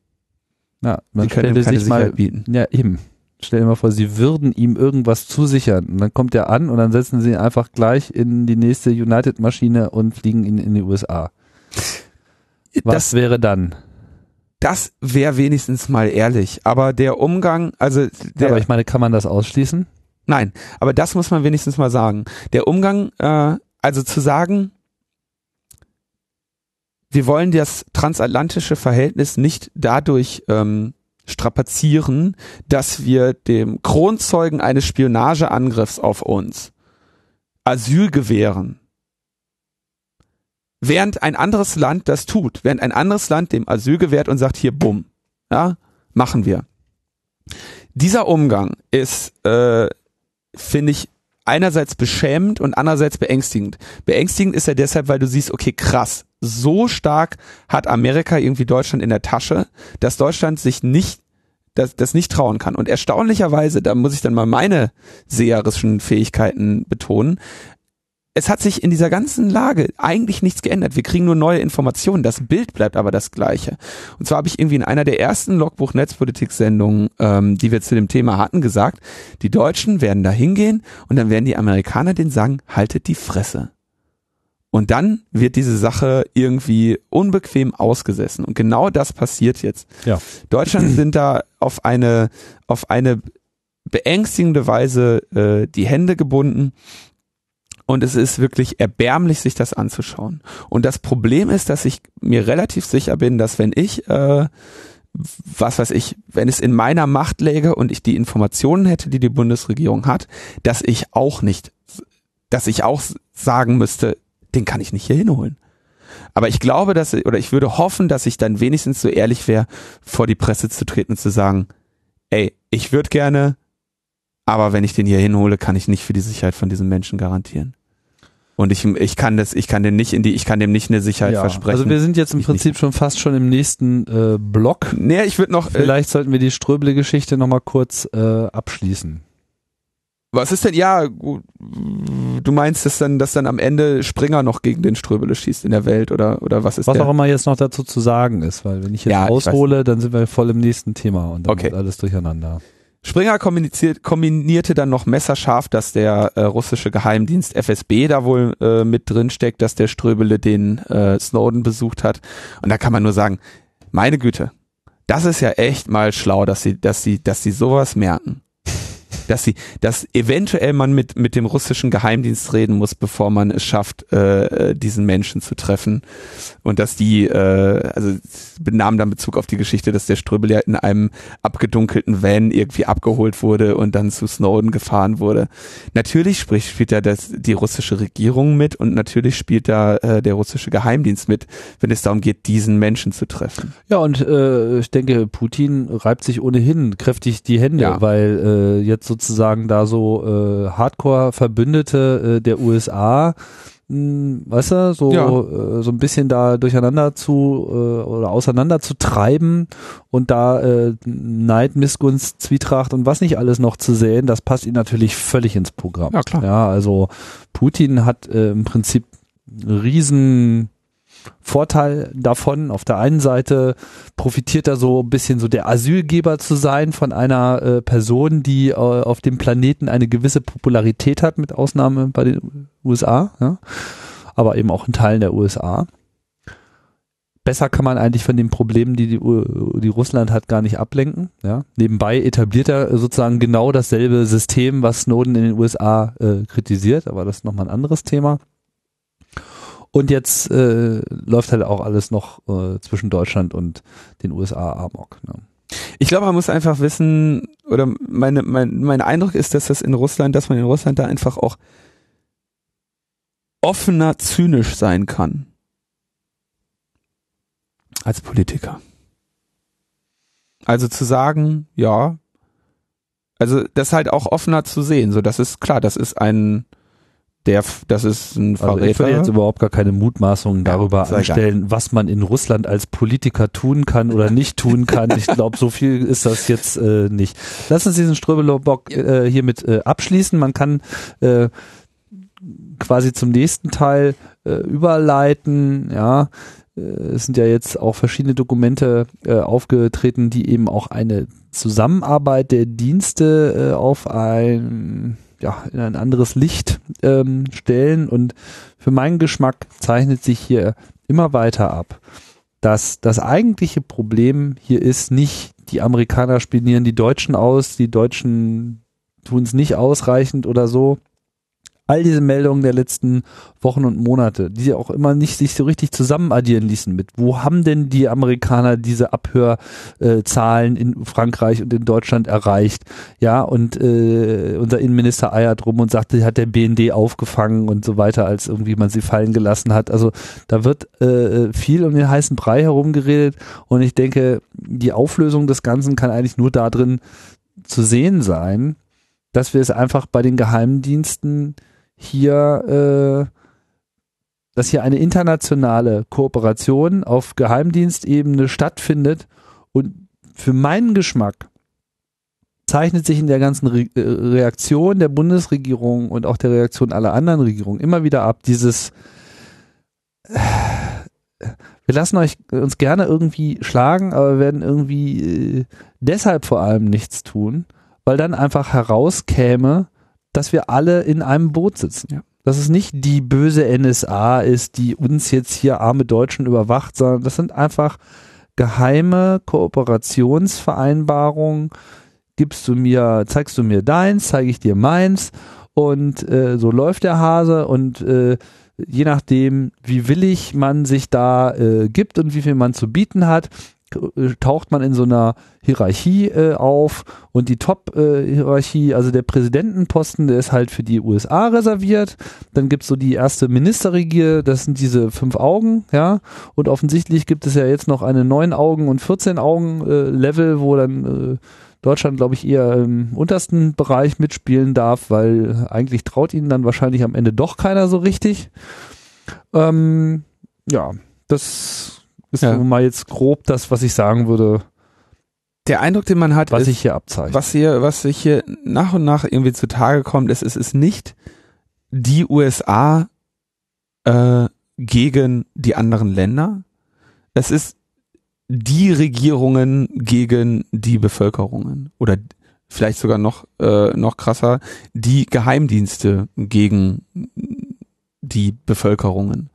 ja, man sie können ihm keine Sicherheit mal, bieten. Ja, eben. Stell dir mal vor, sie würden ihm irgendwas zusichern und dann kommt er an und dann setzen sie ihn einfach gleich in die nächste United-Maschine und fliegen ihn in die USA. Was das, wäre dann? Das wäre wenigstens mal ehrlich. Aber der Umgang, also der, ja, aber ich meine, kann man das ausschließen? Nein, aber das muss man wenigstens mal sagen. Der Umgang, äh, also zu sagen, wir wollen das transatlantische Verhältnis nicht dadurch ähm, strapazieren, dass wir dem Kronzeugen eines Spionageangriffs auf uns Asyl gewähren während ein anderes Land das tut, während ein anderes Land dem Asyl gewährt und sagt, hier, bumm, ja, machen wir. Dieser Umgang ist, äh, finde ich, einerseits beschämend und andererseits beängstigend. Beängstigend ist er deshalb, weil du siehst, okay, krass, so stark hat Amerika irgendwie Deutschland in der Tasche, dass Deutschland sich nicht das, das nicht trauen kann. Und erstaunlicherweise, da muss ich dann mal meine seherischen Fähigkeiten betonen, es hat sich in dieser ganzen Lage eigentlich nichts geändert. Wir kriegen nur neue Informationen. Das Bild bleibt aber das gleiche. Und zwar habe ich irgendwie in einer der ersten Logbuch Netzpolitik-Sendungen, ähm, die wir zu dem Thema hatten, gesagt, die Deutschen werden da hingehen und dann werden die Amerikaner denen sagen, haltet die Fresse. Und dann wird diese Sache irgendwie unbequem ausgesessen. Und genau das passiert jetzt. Ja. Deutschland sind da auf eine, auf eine beängstigende Weise äh, die Hände gebunden und es ist wirklich erbärmlich, sich das anzuschauen. Und das Problem ist, dass ich mir relativ sicher bin, dass wenn ich, äh, was weiß ich, wenn es in meiner Macht läge und ich die Informationen hätte, die die Bundesregierung hat, dass ich auch nicht, dass ich auch sagen müsste, den kann ich nicht hier hinholen. Aber ich glaube, dass, oder ich würde hoffen, dass ich dann wenigstens so ehrlich wäre, vor die Presse zu treten und zu sagen, ey, ich würde gerne, aber wenn ich den hier hinhole, kann ich nicht für die Sicherheit von diesen Menschen garantieren. Und ich, ich kann das, ich kann dem nicht in die, ich kann dem nicht eine Sicherheit ja, versprechen. Also wir sind jetzt im Prinzip nicht. schon fast schon im nächsten äh, Block. Nee, ich würde noch. Äh, Vielleicht äh, sollten wir die Ströble-Geschichte nochmal kurz äh, abschließen. Was ist denn, ja, du meinst, dass dann, dass dann am Ende Springer noch gegen den Ströbele schießt in der Welt oder, oder was ist Was der? auch immer jetzt noch dazu zu sagen ist, weil wenn ich jetzt ja, aushole, dann sind wir voll im nächsten Thema und dann okay. alles durcheinander. Springer kombinierte dann noch messerscharf, dass der äh, russische Geheimdienst FSB da wohl äh, mit drin steckt, dass der Ströbele den äh, Snowden besucht hat. Und da kann man nur sagen, meine Güte, das ist ja echt mal schlau, dass sie, dass sie, dass sie sowas merken dass sie, dass eventuell man mit mit dem russischen Geheimdienst reden muss, bevor man es schafft, äh, diesen Menschen zu treffen und dass die, äh, also benahmen dann Bezug auf die Geschichte, dass der Ströbel ja in einem abgedunkelten Van irgendwie abgeholt wurde und dann zu Snowden gefahren wurde. Natürlich spricht spielt da das die russische Regierung mit und natürlich spielt da äh, der russische Geheimdienst mit, wenn es darum geht, diesen Menschen zu treffen. Ja und äh, ich denke, Putin reibt sich ohnehin kräftig die Hände, ja. weil äh, jetzt so sozusagen da so äh, Hardcore-Verbündete äh, der USA, mh, hm, weißt du, so, ja. äh, so ein bisschen da durcheinander zu äh, oder auseinander zu treiben und da äh, Neid, Missgunst, Zwietracht und was nicht alles noch zu sehen, das passt ihnen natürlich völlig ins Programm. Ja, klar. Ja, also Putin hat äh, im Prinzip riesen Vorteil davon. Auf der einen Seite profitiert er so ein bisschen so der Asylgeber zu sein von einer äh, Person, die äh, auf dem Planeten eine gewisse Popularität hat, mit Ausnahme bei den USA, ja? aber eben auch in Teilen der USA besser kann man eigentlich von den Problemen, die, die, die Russland hat, gar nicht ablenken. Ja? Nebenbei etabliert er sozusagen genau dasselbe System, was Snowden in den USA äh, kritisiert, aber das ist nochmal ein anderes Thema. Und jetzt äh, läuft halt auch alles noch äh, zwischen Deutschland und den USA amok. Ne? Ich glaube, man muss einfach wissen, oder meine, mein, mein Eindruck ist, dass das in Russland, dass man in Russland da einfach auch offener zynisch sein kann als Politiker. Also zu sagen, ja, also das halt auch offener zu sehen, so das ist klar, das ist ein der, das ist ein Verräter. Also ich will jetzt überhaupt gar keine Mutmaßungen darüber ja, anstellen, was man in Russland als Politiker tun kann oder nicht tun kann. Ich glaube, so viel ist das jetzt äh, nicht. Lass uns diesen Ströbelow-Bock äh, hiermit äh, abschließen. Man kann äh, quasi zum nächsten Teil äh, überleiten. Ja, äh, es sind ja jetzt auch verschiedene Dokumente äh, aufgetreten, die eben auch eine Zusammenarbeit der Dienste äh, auf ein ja, in ein anderes Licht ähm, stellen. Und für meinen Geschmack zeichnet sich hier immer weiter ab, dass das eigentliche Problem hier ist nicht, die Amerikaner spionieren die Deutschen aus, die Deutschen tun es nicht ausreichend oder so, all diese Meldungen der letzten Wochen und Monate, die auch immer nicht sich so richtig zusammen addieren ließen mit, wo haben denn die Amerikaner diese Abhörzahlen äh, in Frankreich und in Deutschland erreicht? Ja, und äh, unser Innenminister eiert rum und sagte, hat der BND aufgefangen und so weiter, als irgendwie man sie fallen gelassen hat. Also da wird äh, viel um den heißen Brei herumgeredet und ich denke, die Auflösung des Ganzen kann eigentlich nur darin zu sehen sein, dass wir es einfach bei den Geheimdiensten hier, äh, dass hier eine internationale Kooperation auf Geheimdienstebene stattfindet. Und für meinen Geschmack zeichnet sich in der ganzen Re äh, Reaktion der Bundesregierung und auch der Reaktion aller anderen Regierungen immer wieder ab, dieses äh, wir lassen euch uns gerne irgendwie schlagen, aber wir werden irgendwie äh, deshalb vor allem nichts tun, weil dann einfach herauskäme, dass wir alle in einem Boot sitzen. Ja. Dass es nicht die böse NSA ist, die uns jetzt hier arme Deutschen überwacht, sondern das sind einfach geheime Kooperationsvereinbarungen. Gibst du mir, zeigst du mir deins, zeige ich dir meins und äh, so läuft der Hase und äh, je nachdem, wie willig man sich da äh, gibt und wie viel man zu bieten hat, taucht man in so einer Hierarchie äh, auf und die Top-Hierarchie, äh, also der Präsidentenposten, der ist halt für die USA reserviert. Dann gibt's so die erste Ministerregier, das sind diese fünf Augen, ja. Und offensichtlich gibt es ja jetzt noch eine neun Augen und 14 Augen äh, Level, wo dann äh, Deutschland, glaube ich, eher im untersten Bereich mitspielen darf, weil eigentlich traut ihnen dann wahrscheinlich am Ende doch keiner so richtig. Ähm, ja, das ist ja. mal jetzt grob das, was ich sagen würde. Der Eindruck, den man hat, was ist, sich hier abzeichnet. Was hier, was sich hier nach und nach irgendwie zutage kommt, ist, es ist nicht die USA äh, gegen die anderen Länder. Es ist die Regierungen gegen die Bevölkerungen oder vielleicht sogar noch äh, noch krasser die Geheimdienste gegen die Bevölkerungen.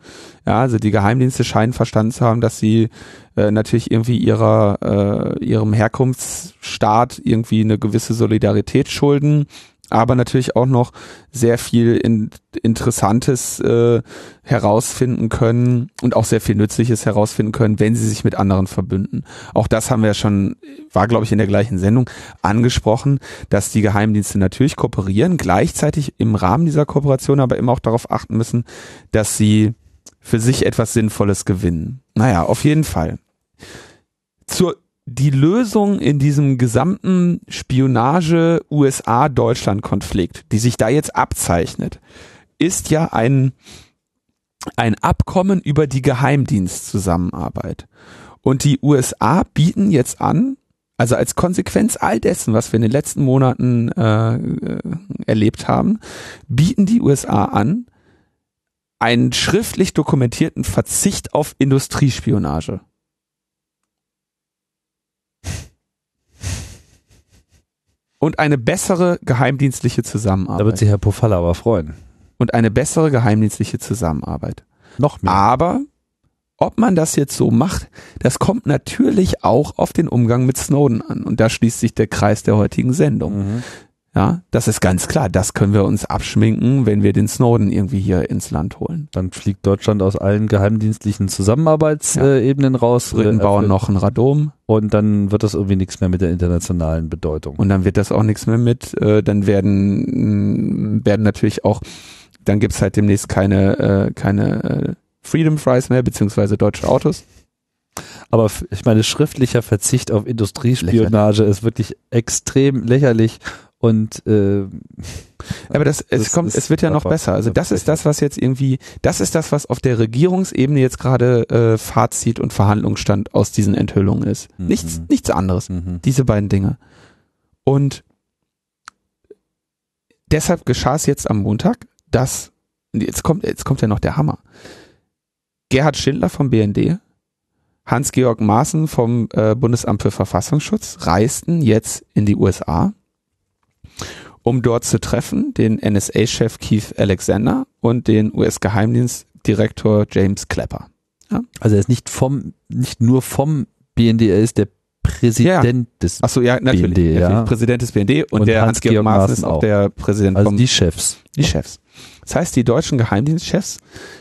Ja, also die Geheimdienste scheinen verstanden zu haben, dass sie äh, natürlich irgendwie ihrer äh, ihrem Herkunftsstaat irgendwie eine gewisse Solidarität schulden aber natürlich auch noch sehr viel in, Interessantes äh, herausfinden können und auch sehr viel Nützliches herausfinden können, wenn sie sich mit anderen verbünden. Auch das haben wir schon, war glaube ich in der gleichen Sendung angesprochen, dass die Geheimdienste natürlich kooperieren, gleichzeitig im Rahmen dieser Kooperation aber immer auch darauf achten müssen, dass sie für sich etwas Sinnvolles gewinnen. Naja, auf jeden Fall. Zur die Lösung in diesem gesamten Spionage USA-Deutschland-Konflikt, die sich da jetzt abzeichnet, ist ja ein, ein Abkommen über die Geheimdienstzusammenarbeit. Und die USA bieten jetzt an, also als Konsequenz all dessen, was wir in den letzten Monaten äh, äh erlebt haben, bieten die USA an, einen schriftlich dokumentierten Verzicht auf Industriespionage. Und eine bessere geheimdienstliche Zusammenarbeit. Da wird sich Herr Pofalla aber freuen. Und eine bessere geheimdienstliche Zusammenarbeit. Noch mehr. Aber ob man das jetzt so macht, das kommt natürlich auch auf den Umgang mit Snowden an. Und da schließt sich der Kreis der heutigen Sendung. Mhm. Ja, das ist ganz klar. Das können wir uns abschminken, wenn wir den Snowden irgendwie hier ins Land holen. Dann fliegt Deutschland aus allen geheimdienstlichen Zusammenarbeitsebenen ja. raus. Briten äh, bauen noch ein Radom. Und dann wird das irgendwie nichts mehr mit der internationalen Bedeutung. Und dann wird das auch nichts mehr mit, äh, dann werden, mm, werden natürlich auch, dann gibt's halt demnächst keine, äh, keine äh, Freedom Fries mehr, beziehungsweise deutsche Autos. Aber ich meine, schriftlicher Verzicht auf Industriespionage lächerlich. ist wirklich extrem lächerlich und äh, aber das, es das kommt, es wird ja noch besser. Also das ist das, was jetzt irgendwie, das ist das, was auf der Regierungsebene jetzt gerade äh, Fazit und Verhandlungsstand aus diesen Enthüllungen ist. Mhm. Nichts, nichts anderes. Mhm. Diese beiden Dinge. Und deshalb geschah es jetzt am Montag, dass jetzt kommt, jetzt kommt ja noch der Hammer. Gerhard Schindler vom BND, Hans-Georg Maaßen vom äh, Bundesamt für Verfassungsschutz reisten jetzt in die USA um dort zu treffen, den NSA-Chef Keith Alexander und den US-Geheimdienstdirektor James Clapper. Ja? Also er ist nicht vom, nicht nur vom BND, er ist der Präsident ja. des Achso, ja, natürlich, BND. Ja. Präsident des BND und, und der Hans-Georg Hans Maaßen ist auch der Präsident also vom, die Chefs. Die Chefs. Das heißt, die deutschen Geheimdienstchefs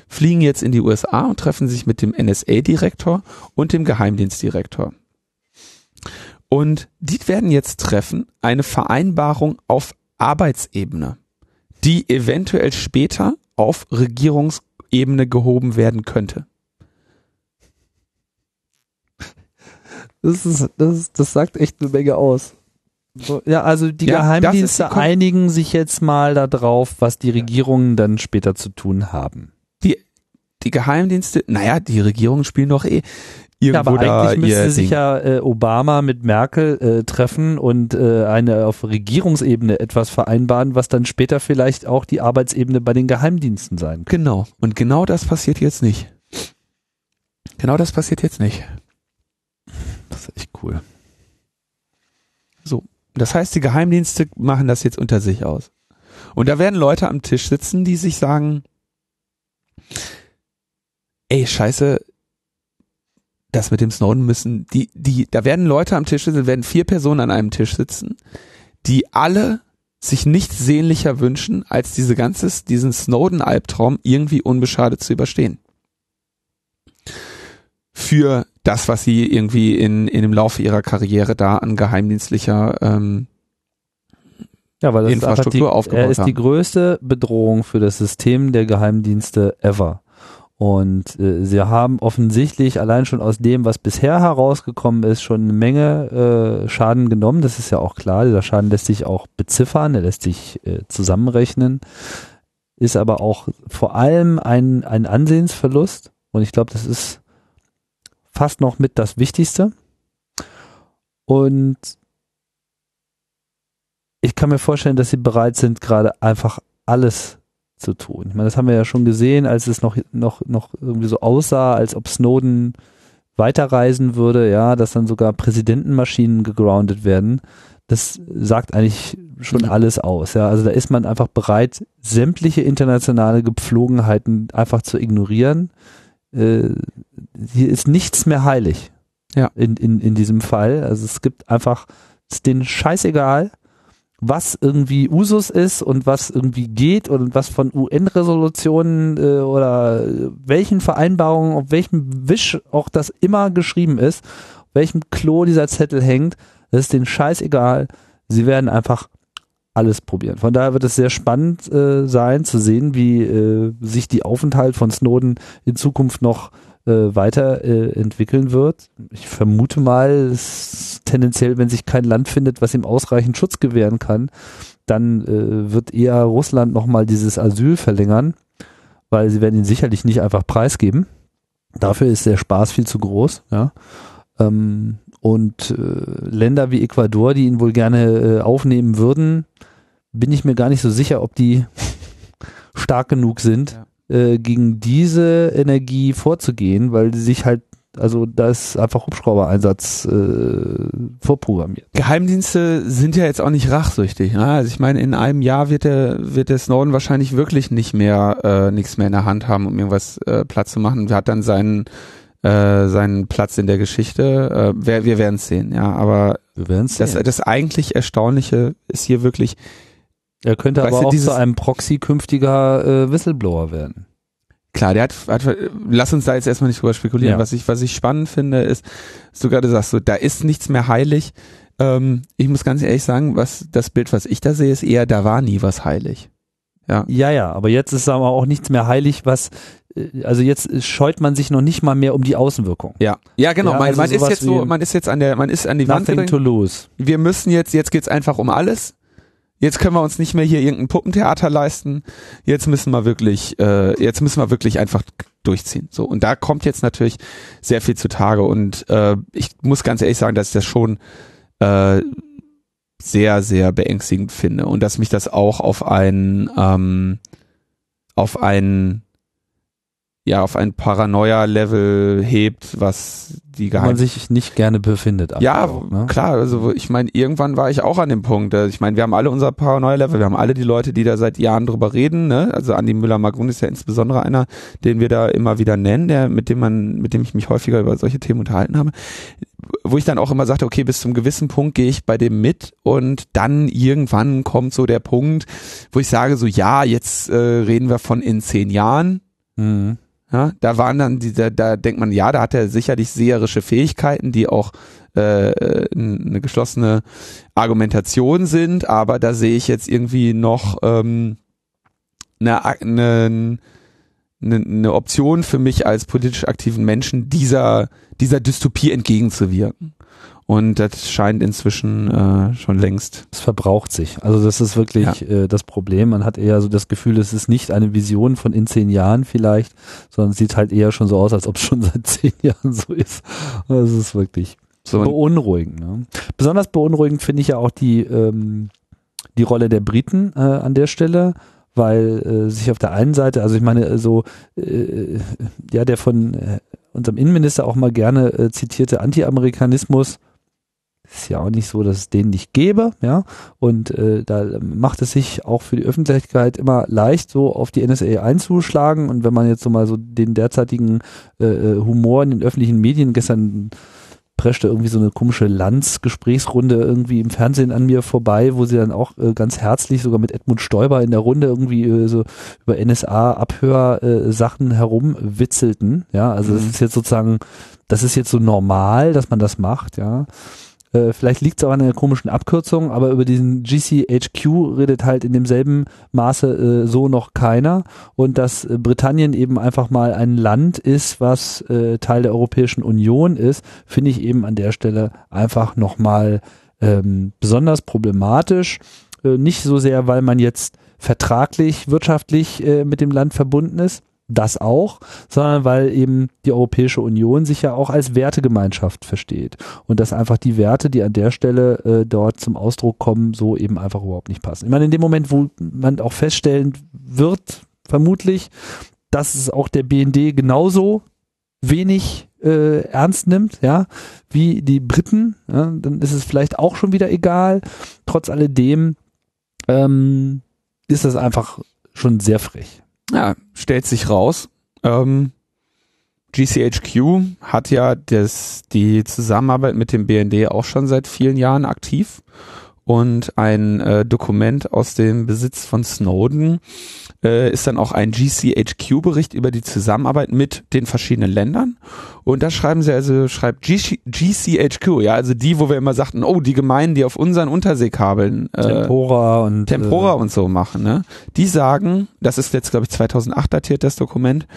fliegen jetzt in die USA und treffen sich mit dem NSA-Direktor und dem Geheimdienstdirektor. Und die werden jetzt treffen eine Vereinbarung auf Arbeitsebene, die eventuell später auf Regierungsebene gehoben werden könnte. Das ist, das, das sagt echt eine Menge aus. So, ja, also die ja, Geheimdienste die einigen sich jetzt mal darauf, was die Regierungen dann später zu tun haben. Die, die Geheimdienste, naja, die Regierungen spielen doch eh irgendwo ja, aber eigentlich müsste sich ja äh, Obama mit Merkel äh, treffen und äh, eine auf Regierungsebene etwas vereinbaren, was dann später vielleicht auch die Arbeitsebene bei den Geheimdiensten sein kann. Genau. Und genau das passiert jetzt nicht. Genau das passiert jetzt nicht. Das ist echt cool. So. Das heißt, die Geheimdienste machen das jetzt unter sich aus. Und da werden Leute am Tisch sitzen, die sich sagen, ey, scheiße, das mit dem Snowden müssen, die, die, da werden Leute am Tisch sitzen, werden vier Personen an einem Tisch sitzen, die alle sich nichts sehnlicher wünschen, als diese ganzes, diesen Snowden-Albtraum irgendwie unbeschadet zu überstehen. Für das, was sie irgendwie in, in dem Laufe ihrer Karriere da an geheimdienstlicher ähm, ja, weil das Infrastruktur ist die, aufgebaut Er ist die größte Bedrohung für das System der Geheimdienste ever. Und äh, sie haben offensichtlich allein schon aus dem, was bisher herausgekommen ist, schon eine Menge äh, Schaden genommen. Das ist ja auch klar. Dieser Schaden lässt sich auch beziffern, er lässt sich äh, zusammenrechnen. Ist aber auch vor allem ein, ein Ansehensverlust. Und ich glaube, das ist fast noch mit das Wichtigste. Und ich kann mir vorstellen, dass sie bereit sind, gerade einfach alles zu tun. Ich meine, das haben wir ja schon gesehen, als es noch, noch, noch irgendwie so aussah, als ob Snowden weiterreisen würde, ja, dass dann sogar Präsidentenmaschinen gegroundet werden. Das sagt eigentlich schon alles aus, ja. Also da ist man einfach bereit, sämtliche internationale Gepflogenheiten einfach zu ignorieren. Äh, hier ist nichts mehr heilig. Ja. In, in, in diesem Fall. Also es gibt einfach, es ist denen scheißegal was irgendwie Usus ist und was irgendwie geht und was von UN-Resolutionen äh, oder welchen Vereinbarungen, auf welchem Wisch auch das immer geschrieben ist, auf welchem Klo dieser Zettel hängt, das ist denen scheißegal. Sie werden einfach alles probieren. Von daher wird es sehr spannend äh, sein zu sehen, wie äh, sich die Aufenthalt von Snowden in Zukunft noch äh, weiterentwickeln äh, wird. Ich vermute mal, tendenziell, wenn sich kein Land findet, was ihm ausreichend Schutz gewähren kann, dann äh, wird eher Russland nochmal dieses Asyl verlängern, weil sie werden ihn sicherlich nicht einfach preisgeben. Dafür ist der Spaß viel zu groß, ja. Ähm, und äh, Länder wie Ecuador, die ihn wohl gerne äh, aufnehmen würden, bin ich mir gar nicht so sicher, ob die [LAUGHS] stark genug sind, ja äh, gegen diese Energie vorzugehen, weil sie sich halt also da ist einfach Hubschrauber-Einsatz äh, vorprogrammiert. Geheimdienste sind ja jetzt auch nicht rachsüchtig. Ne? Also ich meine, in einem Jahr wird der, wird der Snowden wahrscheinlich wirklich nicht mehr äh, nichts mehr in der Hand haben, um irgendwas äh, Platz zu machen. Er hat dann seinen äh, seinen Platz in der Geschichte. Äh, wir wir werden es sehen, ja. Aber das, das eigentlich Erstaunliche ist hier wirklich. Er könnte aber auch zu einem Proxy künftiger äh, Whistleblower werden. Klar, der hat, hat, lass uns da jetzt erstmal nicht drüber spekulieren. Ja. Was ich, was ich spannend finde, ist, du gerade sagst, so, da ist nichts mehr heilig. Ähm, ich muss ganz ehrlich sagen, was, das Bild, was ich da sehe, ist eher, da war nie was heilig. Ja. Ja, ja, aber jetzt ist aber auch nichts mehr heilig, was, äh, also jetzt scheut man sich noch nicht mal mehr um die Außenwirkung. Ja, ja, genau. Ja, man, also man ist jetzt so, man ist jetzt an der, man ist an die Wand. Nothing to lose. Wir müssen jetzt, jetzt geht's einfach um alles. Jetzt können wir uns nicht mehr hier irgendein Puppentheater leisten. Jetzt müssen wir wirklich, äh, jetzt müssen wir wirklich einfach durchziehen. So und da kommt jetzt natürlich sehr viel zutage und äh, ich muss ganz ehrlich sagen, dass ich das schon äh, sehr sehr beängstigend finde und dass mich das auch auf ein ähm, auf ein ja auf ein Paranoia-Level hebt, was die Geheim man sich nicht gerne befindet. Ja, auch, ne? klar. Also ich meine, irgendwann war ich auch an dem Punkt. Also ich meine, wir haben alle unser Paranoia-Level, wir haben alle die Leute, die da seit Jahren drüber reden. Ne? Also Andi Müller-Magrun ist ja insbesondere einer, den wir da immer wieder nennen, der mit dem man, mit dem ich mich häufiger über solche Themen unterhalten habe, wo ich dann auch immer sagte, okay, bis zum gewissen Punkt gehe ich bei dem mit und dann irgendwann kommt so der Punkt, wo ich sage so, ja, jetzt äh, reden wir von in zehn Jahren. Mhm ja, da waren dann diese, da denkt man, ja, da hat er sicherlich seherische Fähigkeiten, die auch äh, eine geschlossene Argumentation sind, aber da sehe ich jetzt irgendwie noch ähm, eine, eine, eine Option für mich als politisch aktiven Menschen, dieser, dieser Dystopie entgegenzuwirken. Und das scheint inzwischen äh, schon längst. Es verbraucht sich. Also das ist wirklich ja. äh, das Problem. Man hat eher so das Gefühl, es ist nicht eine Vision von in zehn Jahren vielleicht, sondern es sieht halt eher schon so aus, als ob es schon [LAUGHS] seit zehn Jahren so ist. Das ist wirklich so beunruhigend. Ne? Besonders beunruhigend finde ich ja auch die, ähm, die Rolle der Briten äh, an der Stelle weil äh, sich auf der einen Seite, also ich meine, so äh, ja, der von äh, unserem Innenminister auch mal gerne äh, zitierte Anti-Amerikanismus ist ja auch nicht so, dass es den nicht gäbe, ja. Und äh, da macht es sich auch für die Öffentlichkeit immer leicht, so auf die NSA einzuschlagen. Und wenn man jetzt so mal so den derzeitigen äh, äh, Humor in den öffentlichen Medien gestern preschte irgendwie so eine komische Lanz-Gesprächsrunde irgendwie im Fernsehen an mir vorbei, wo sie dann auch äh, ganz herzlich sogar mit Edmund Stoiber in der Runde irgendwie äh, so über NSA-Abhörsachen äh, herumwitzelten. Ja, also mhm. das ist jetzt sozusagen, das ist jetzt so normal, dass man das macht, ja. Äh, vielleicht liegt es auch an einer komischen Abkürzung, aber über diesen GCHQ redet halt in demselben Maße äh, so noch keiner. Und dass äh, Britannien eben einfach mal ein Land ist, was äh, Teil der Europäischen Union ist, finde ich eben an der Stelle einfach nochmal ähm, besonders problematisch. Äh, nicht so sehr, weil man jetzt vertraglich, wirtschaftlich mit dem Land verbunden ist, das auch, sondern weil eben die Europäische Union sich ja auch als Wertegemeinschaft versteht und dass einfach die Werte, die an der Stelle äh, dort zum Ausdruck kommen, so eben einfach überhaupt nicht passen. Ich meine, in dem Moment, wo man auch feststellen wird, vermutlich, dass es auch der BND genauso wenig äh, ernst nimmt, ja, wie die Briten, ja, dann ist es vielleicht auch schon wieder egal. Trotz alledem ähm, ist das einfach schon sehr frech. Ja, stellt sich raus. Ähm, GCHQ hat ja das, die Zusammenarbeit mit dem BND auch schon seit vielen Jahren aktiv und ein äh, Dokument aus dem Besitz von Snowden äh, ist dann auch ein GCHQ-Bericht über die Zusammenarbeit mit den verschiedenen Ländern. Und da schreiben sie also, schreibt GC, GCHQ, ja, also die, wo wir immer sagten, oh, die Gemeinden, die auf unseren Unterseekabeln äh, Tempora und Tempora äh, und so machen, ne? Die sagen, das ist jetzt, glaube ich, 2008 datiert, das Dokument,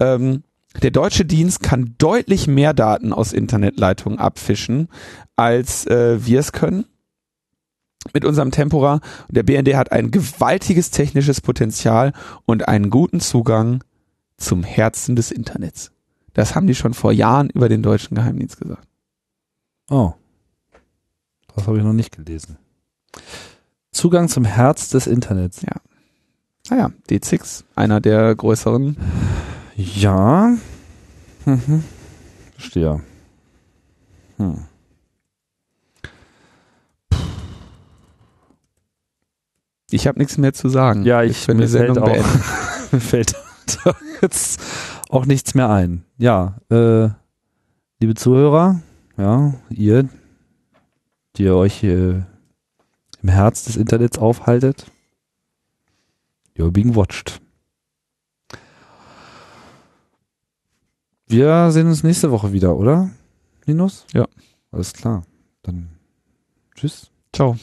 ähm, der deutsche Dienst kann deutlich mehr Daten aus Internetleitungen abfischen, als äh, wir es können mit unserem Tempora. Der BND hat ein gewaltiges technisches Potenzial und einen guten Zugang zum Herzen des Internets. Das haben die schon vor Jahren über den deutschen Geheimdienst gesagt. Oh. Das habe ich noch nicht gelesen. Zugang zum Herz des Internets. Ja. Naja, ah D6, einer der größeren. Ja. Mhm. Verstehe. Hm. Ich habe nichts mehr zu sagen. Ja, ich, ich [LAUGHS] mir fällt auch, [LAUGHS] mir fällt jetzt auch nichts mehr ein. Ja, äh, liebe Zuhörer, ja, ihr, die ihr euch äh, im Herz des Internets aufhaltet, you're being watched. Wir sehen uns nächste Woche wieder, oder? Linus? Ja. Alles klar. Dann tschüss. Ciao.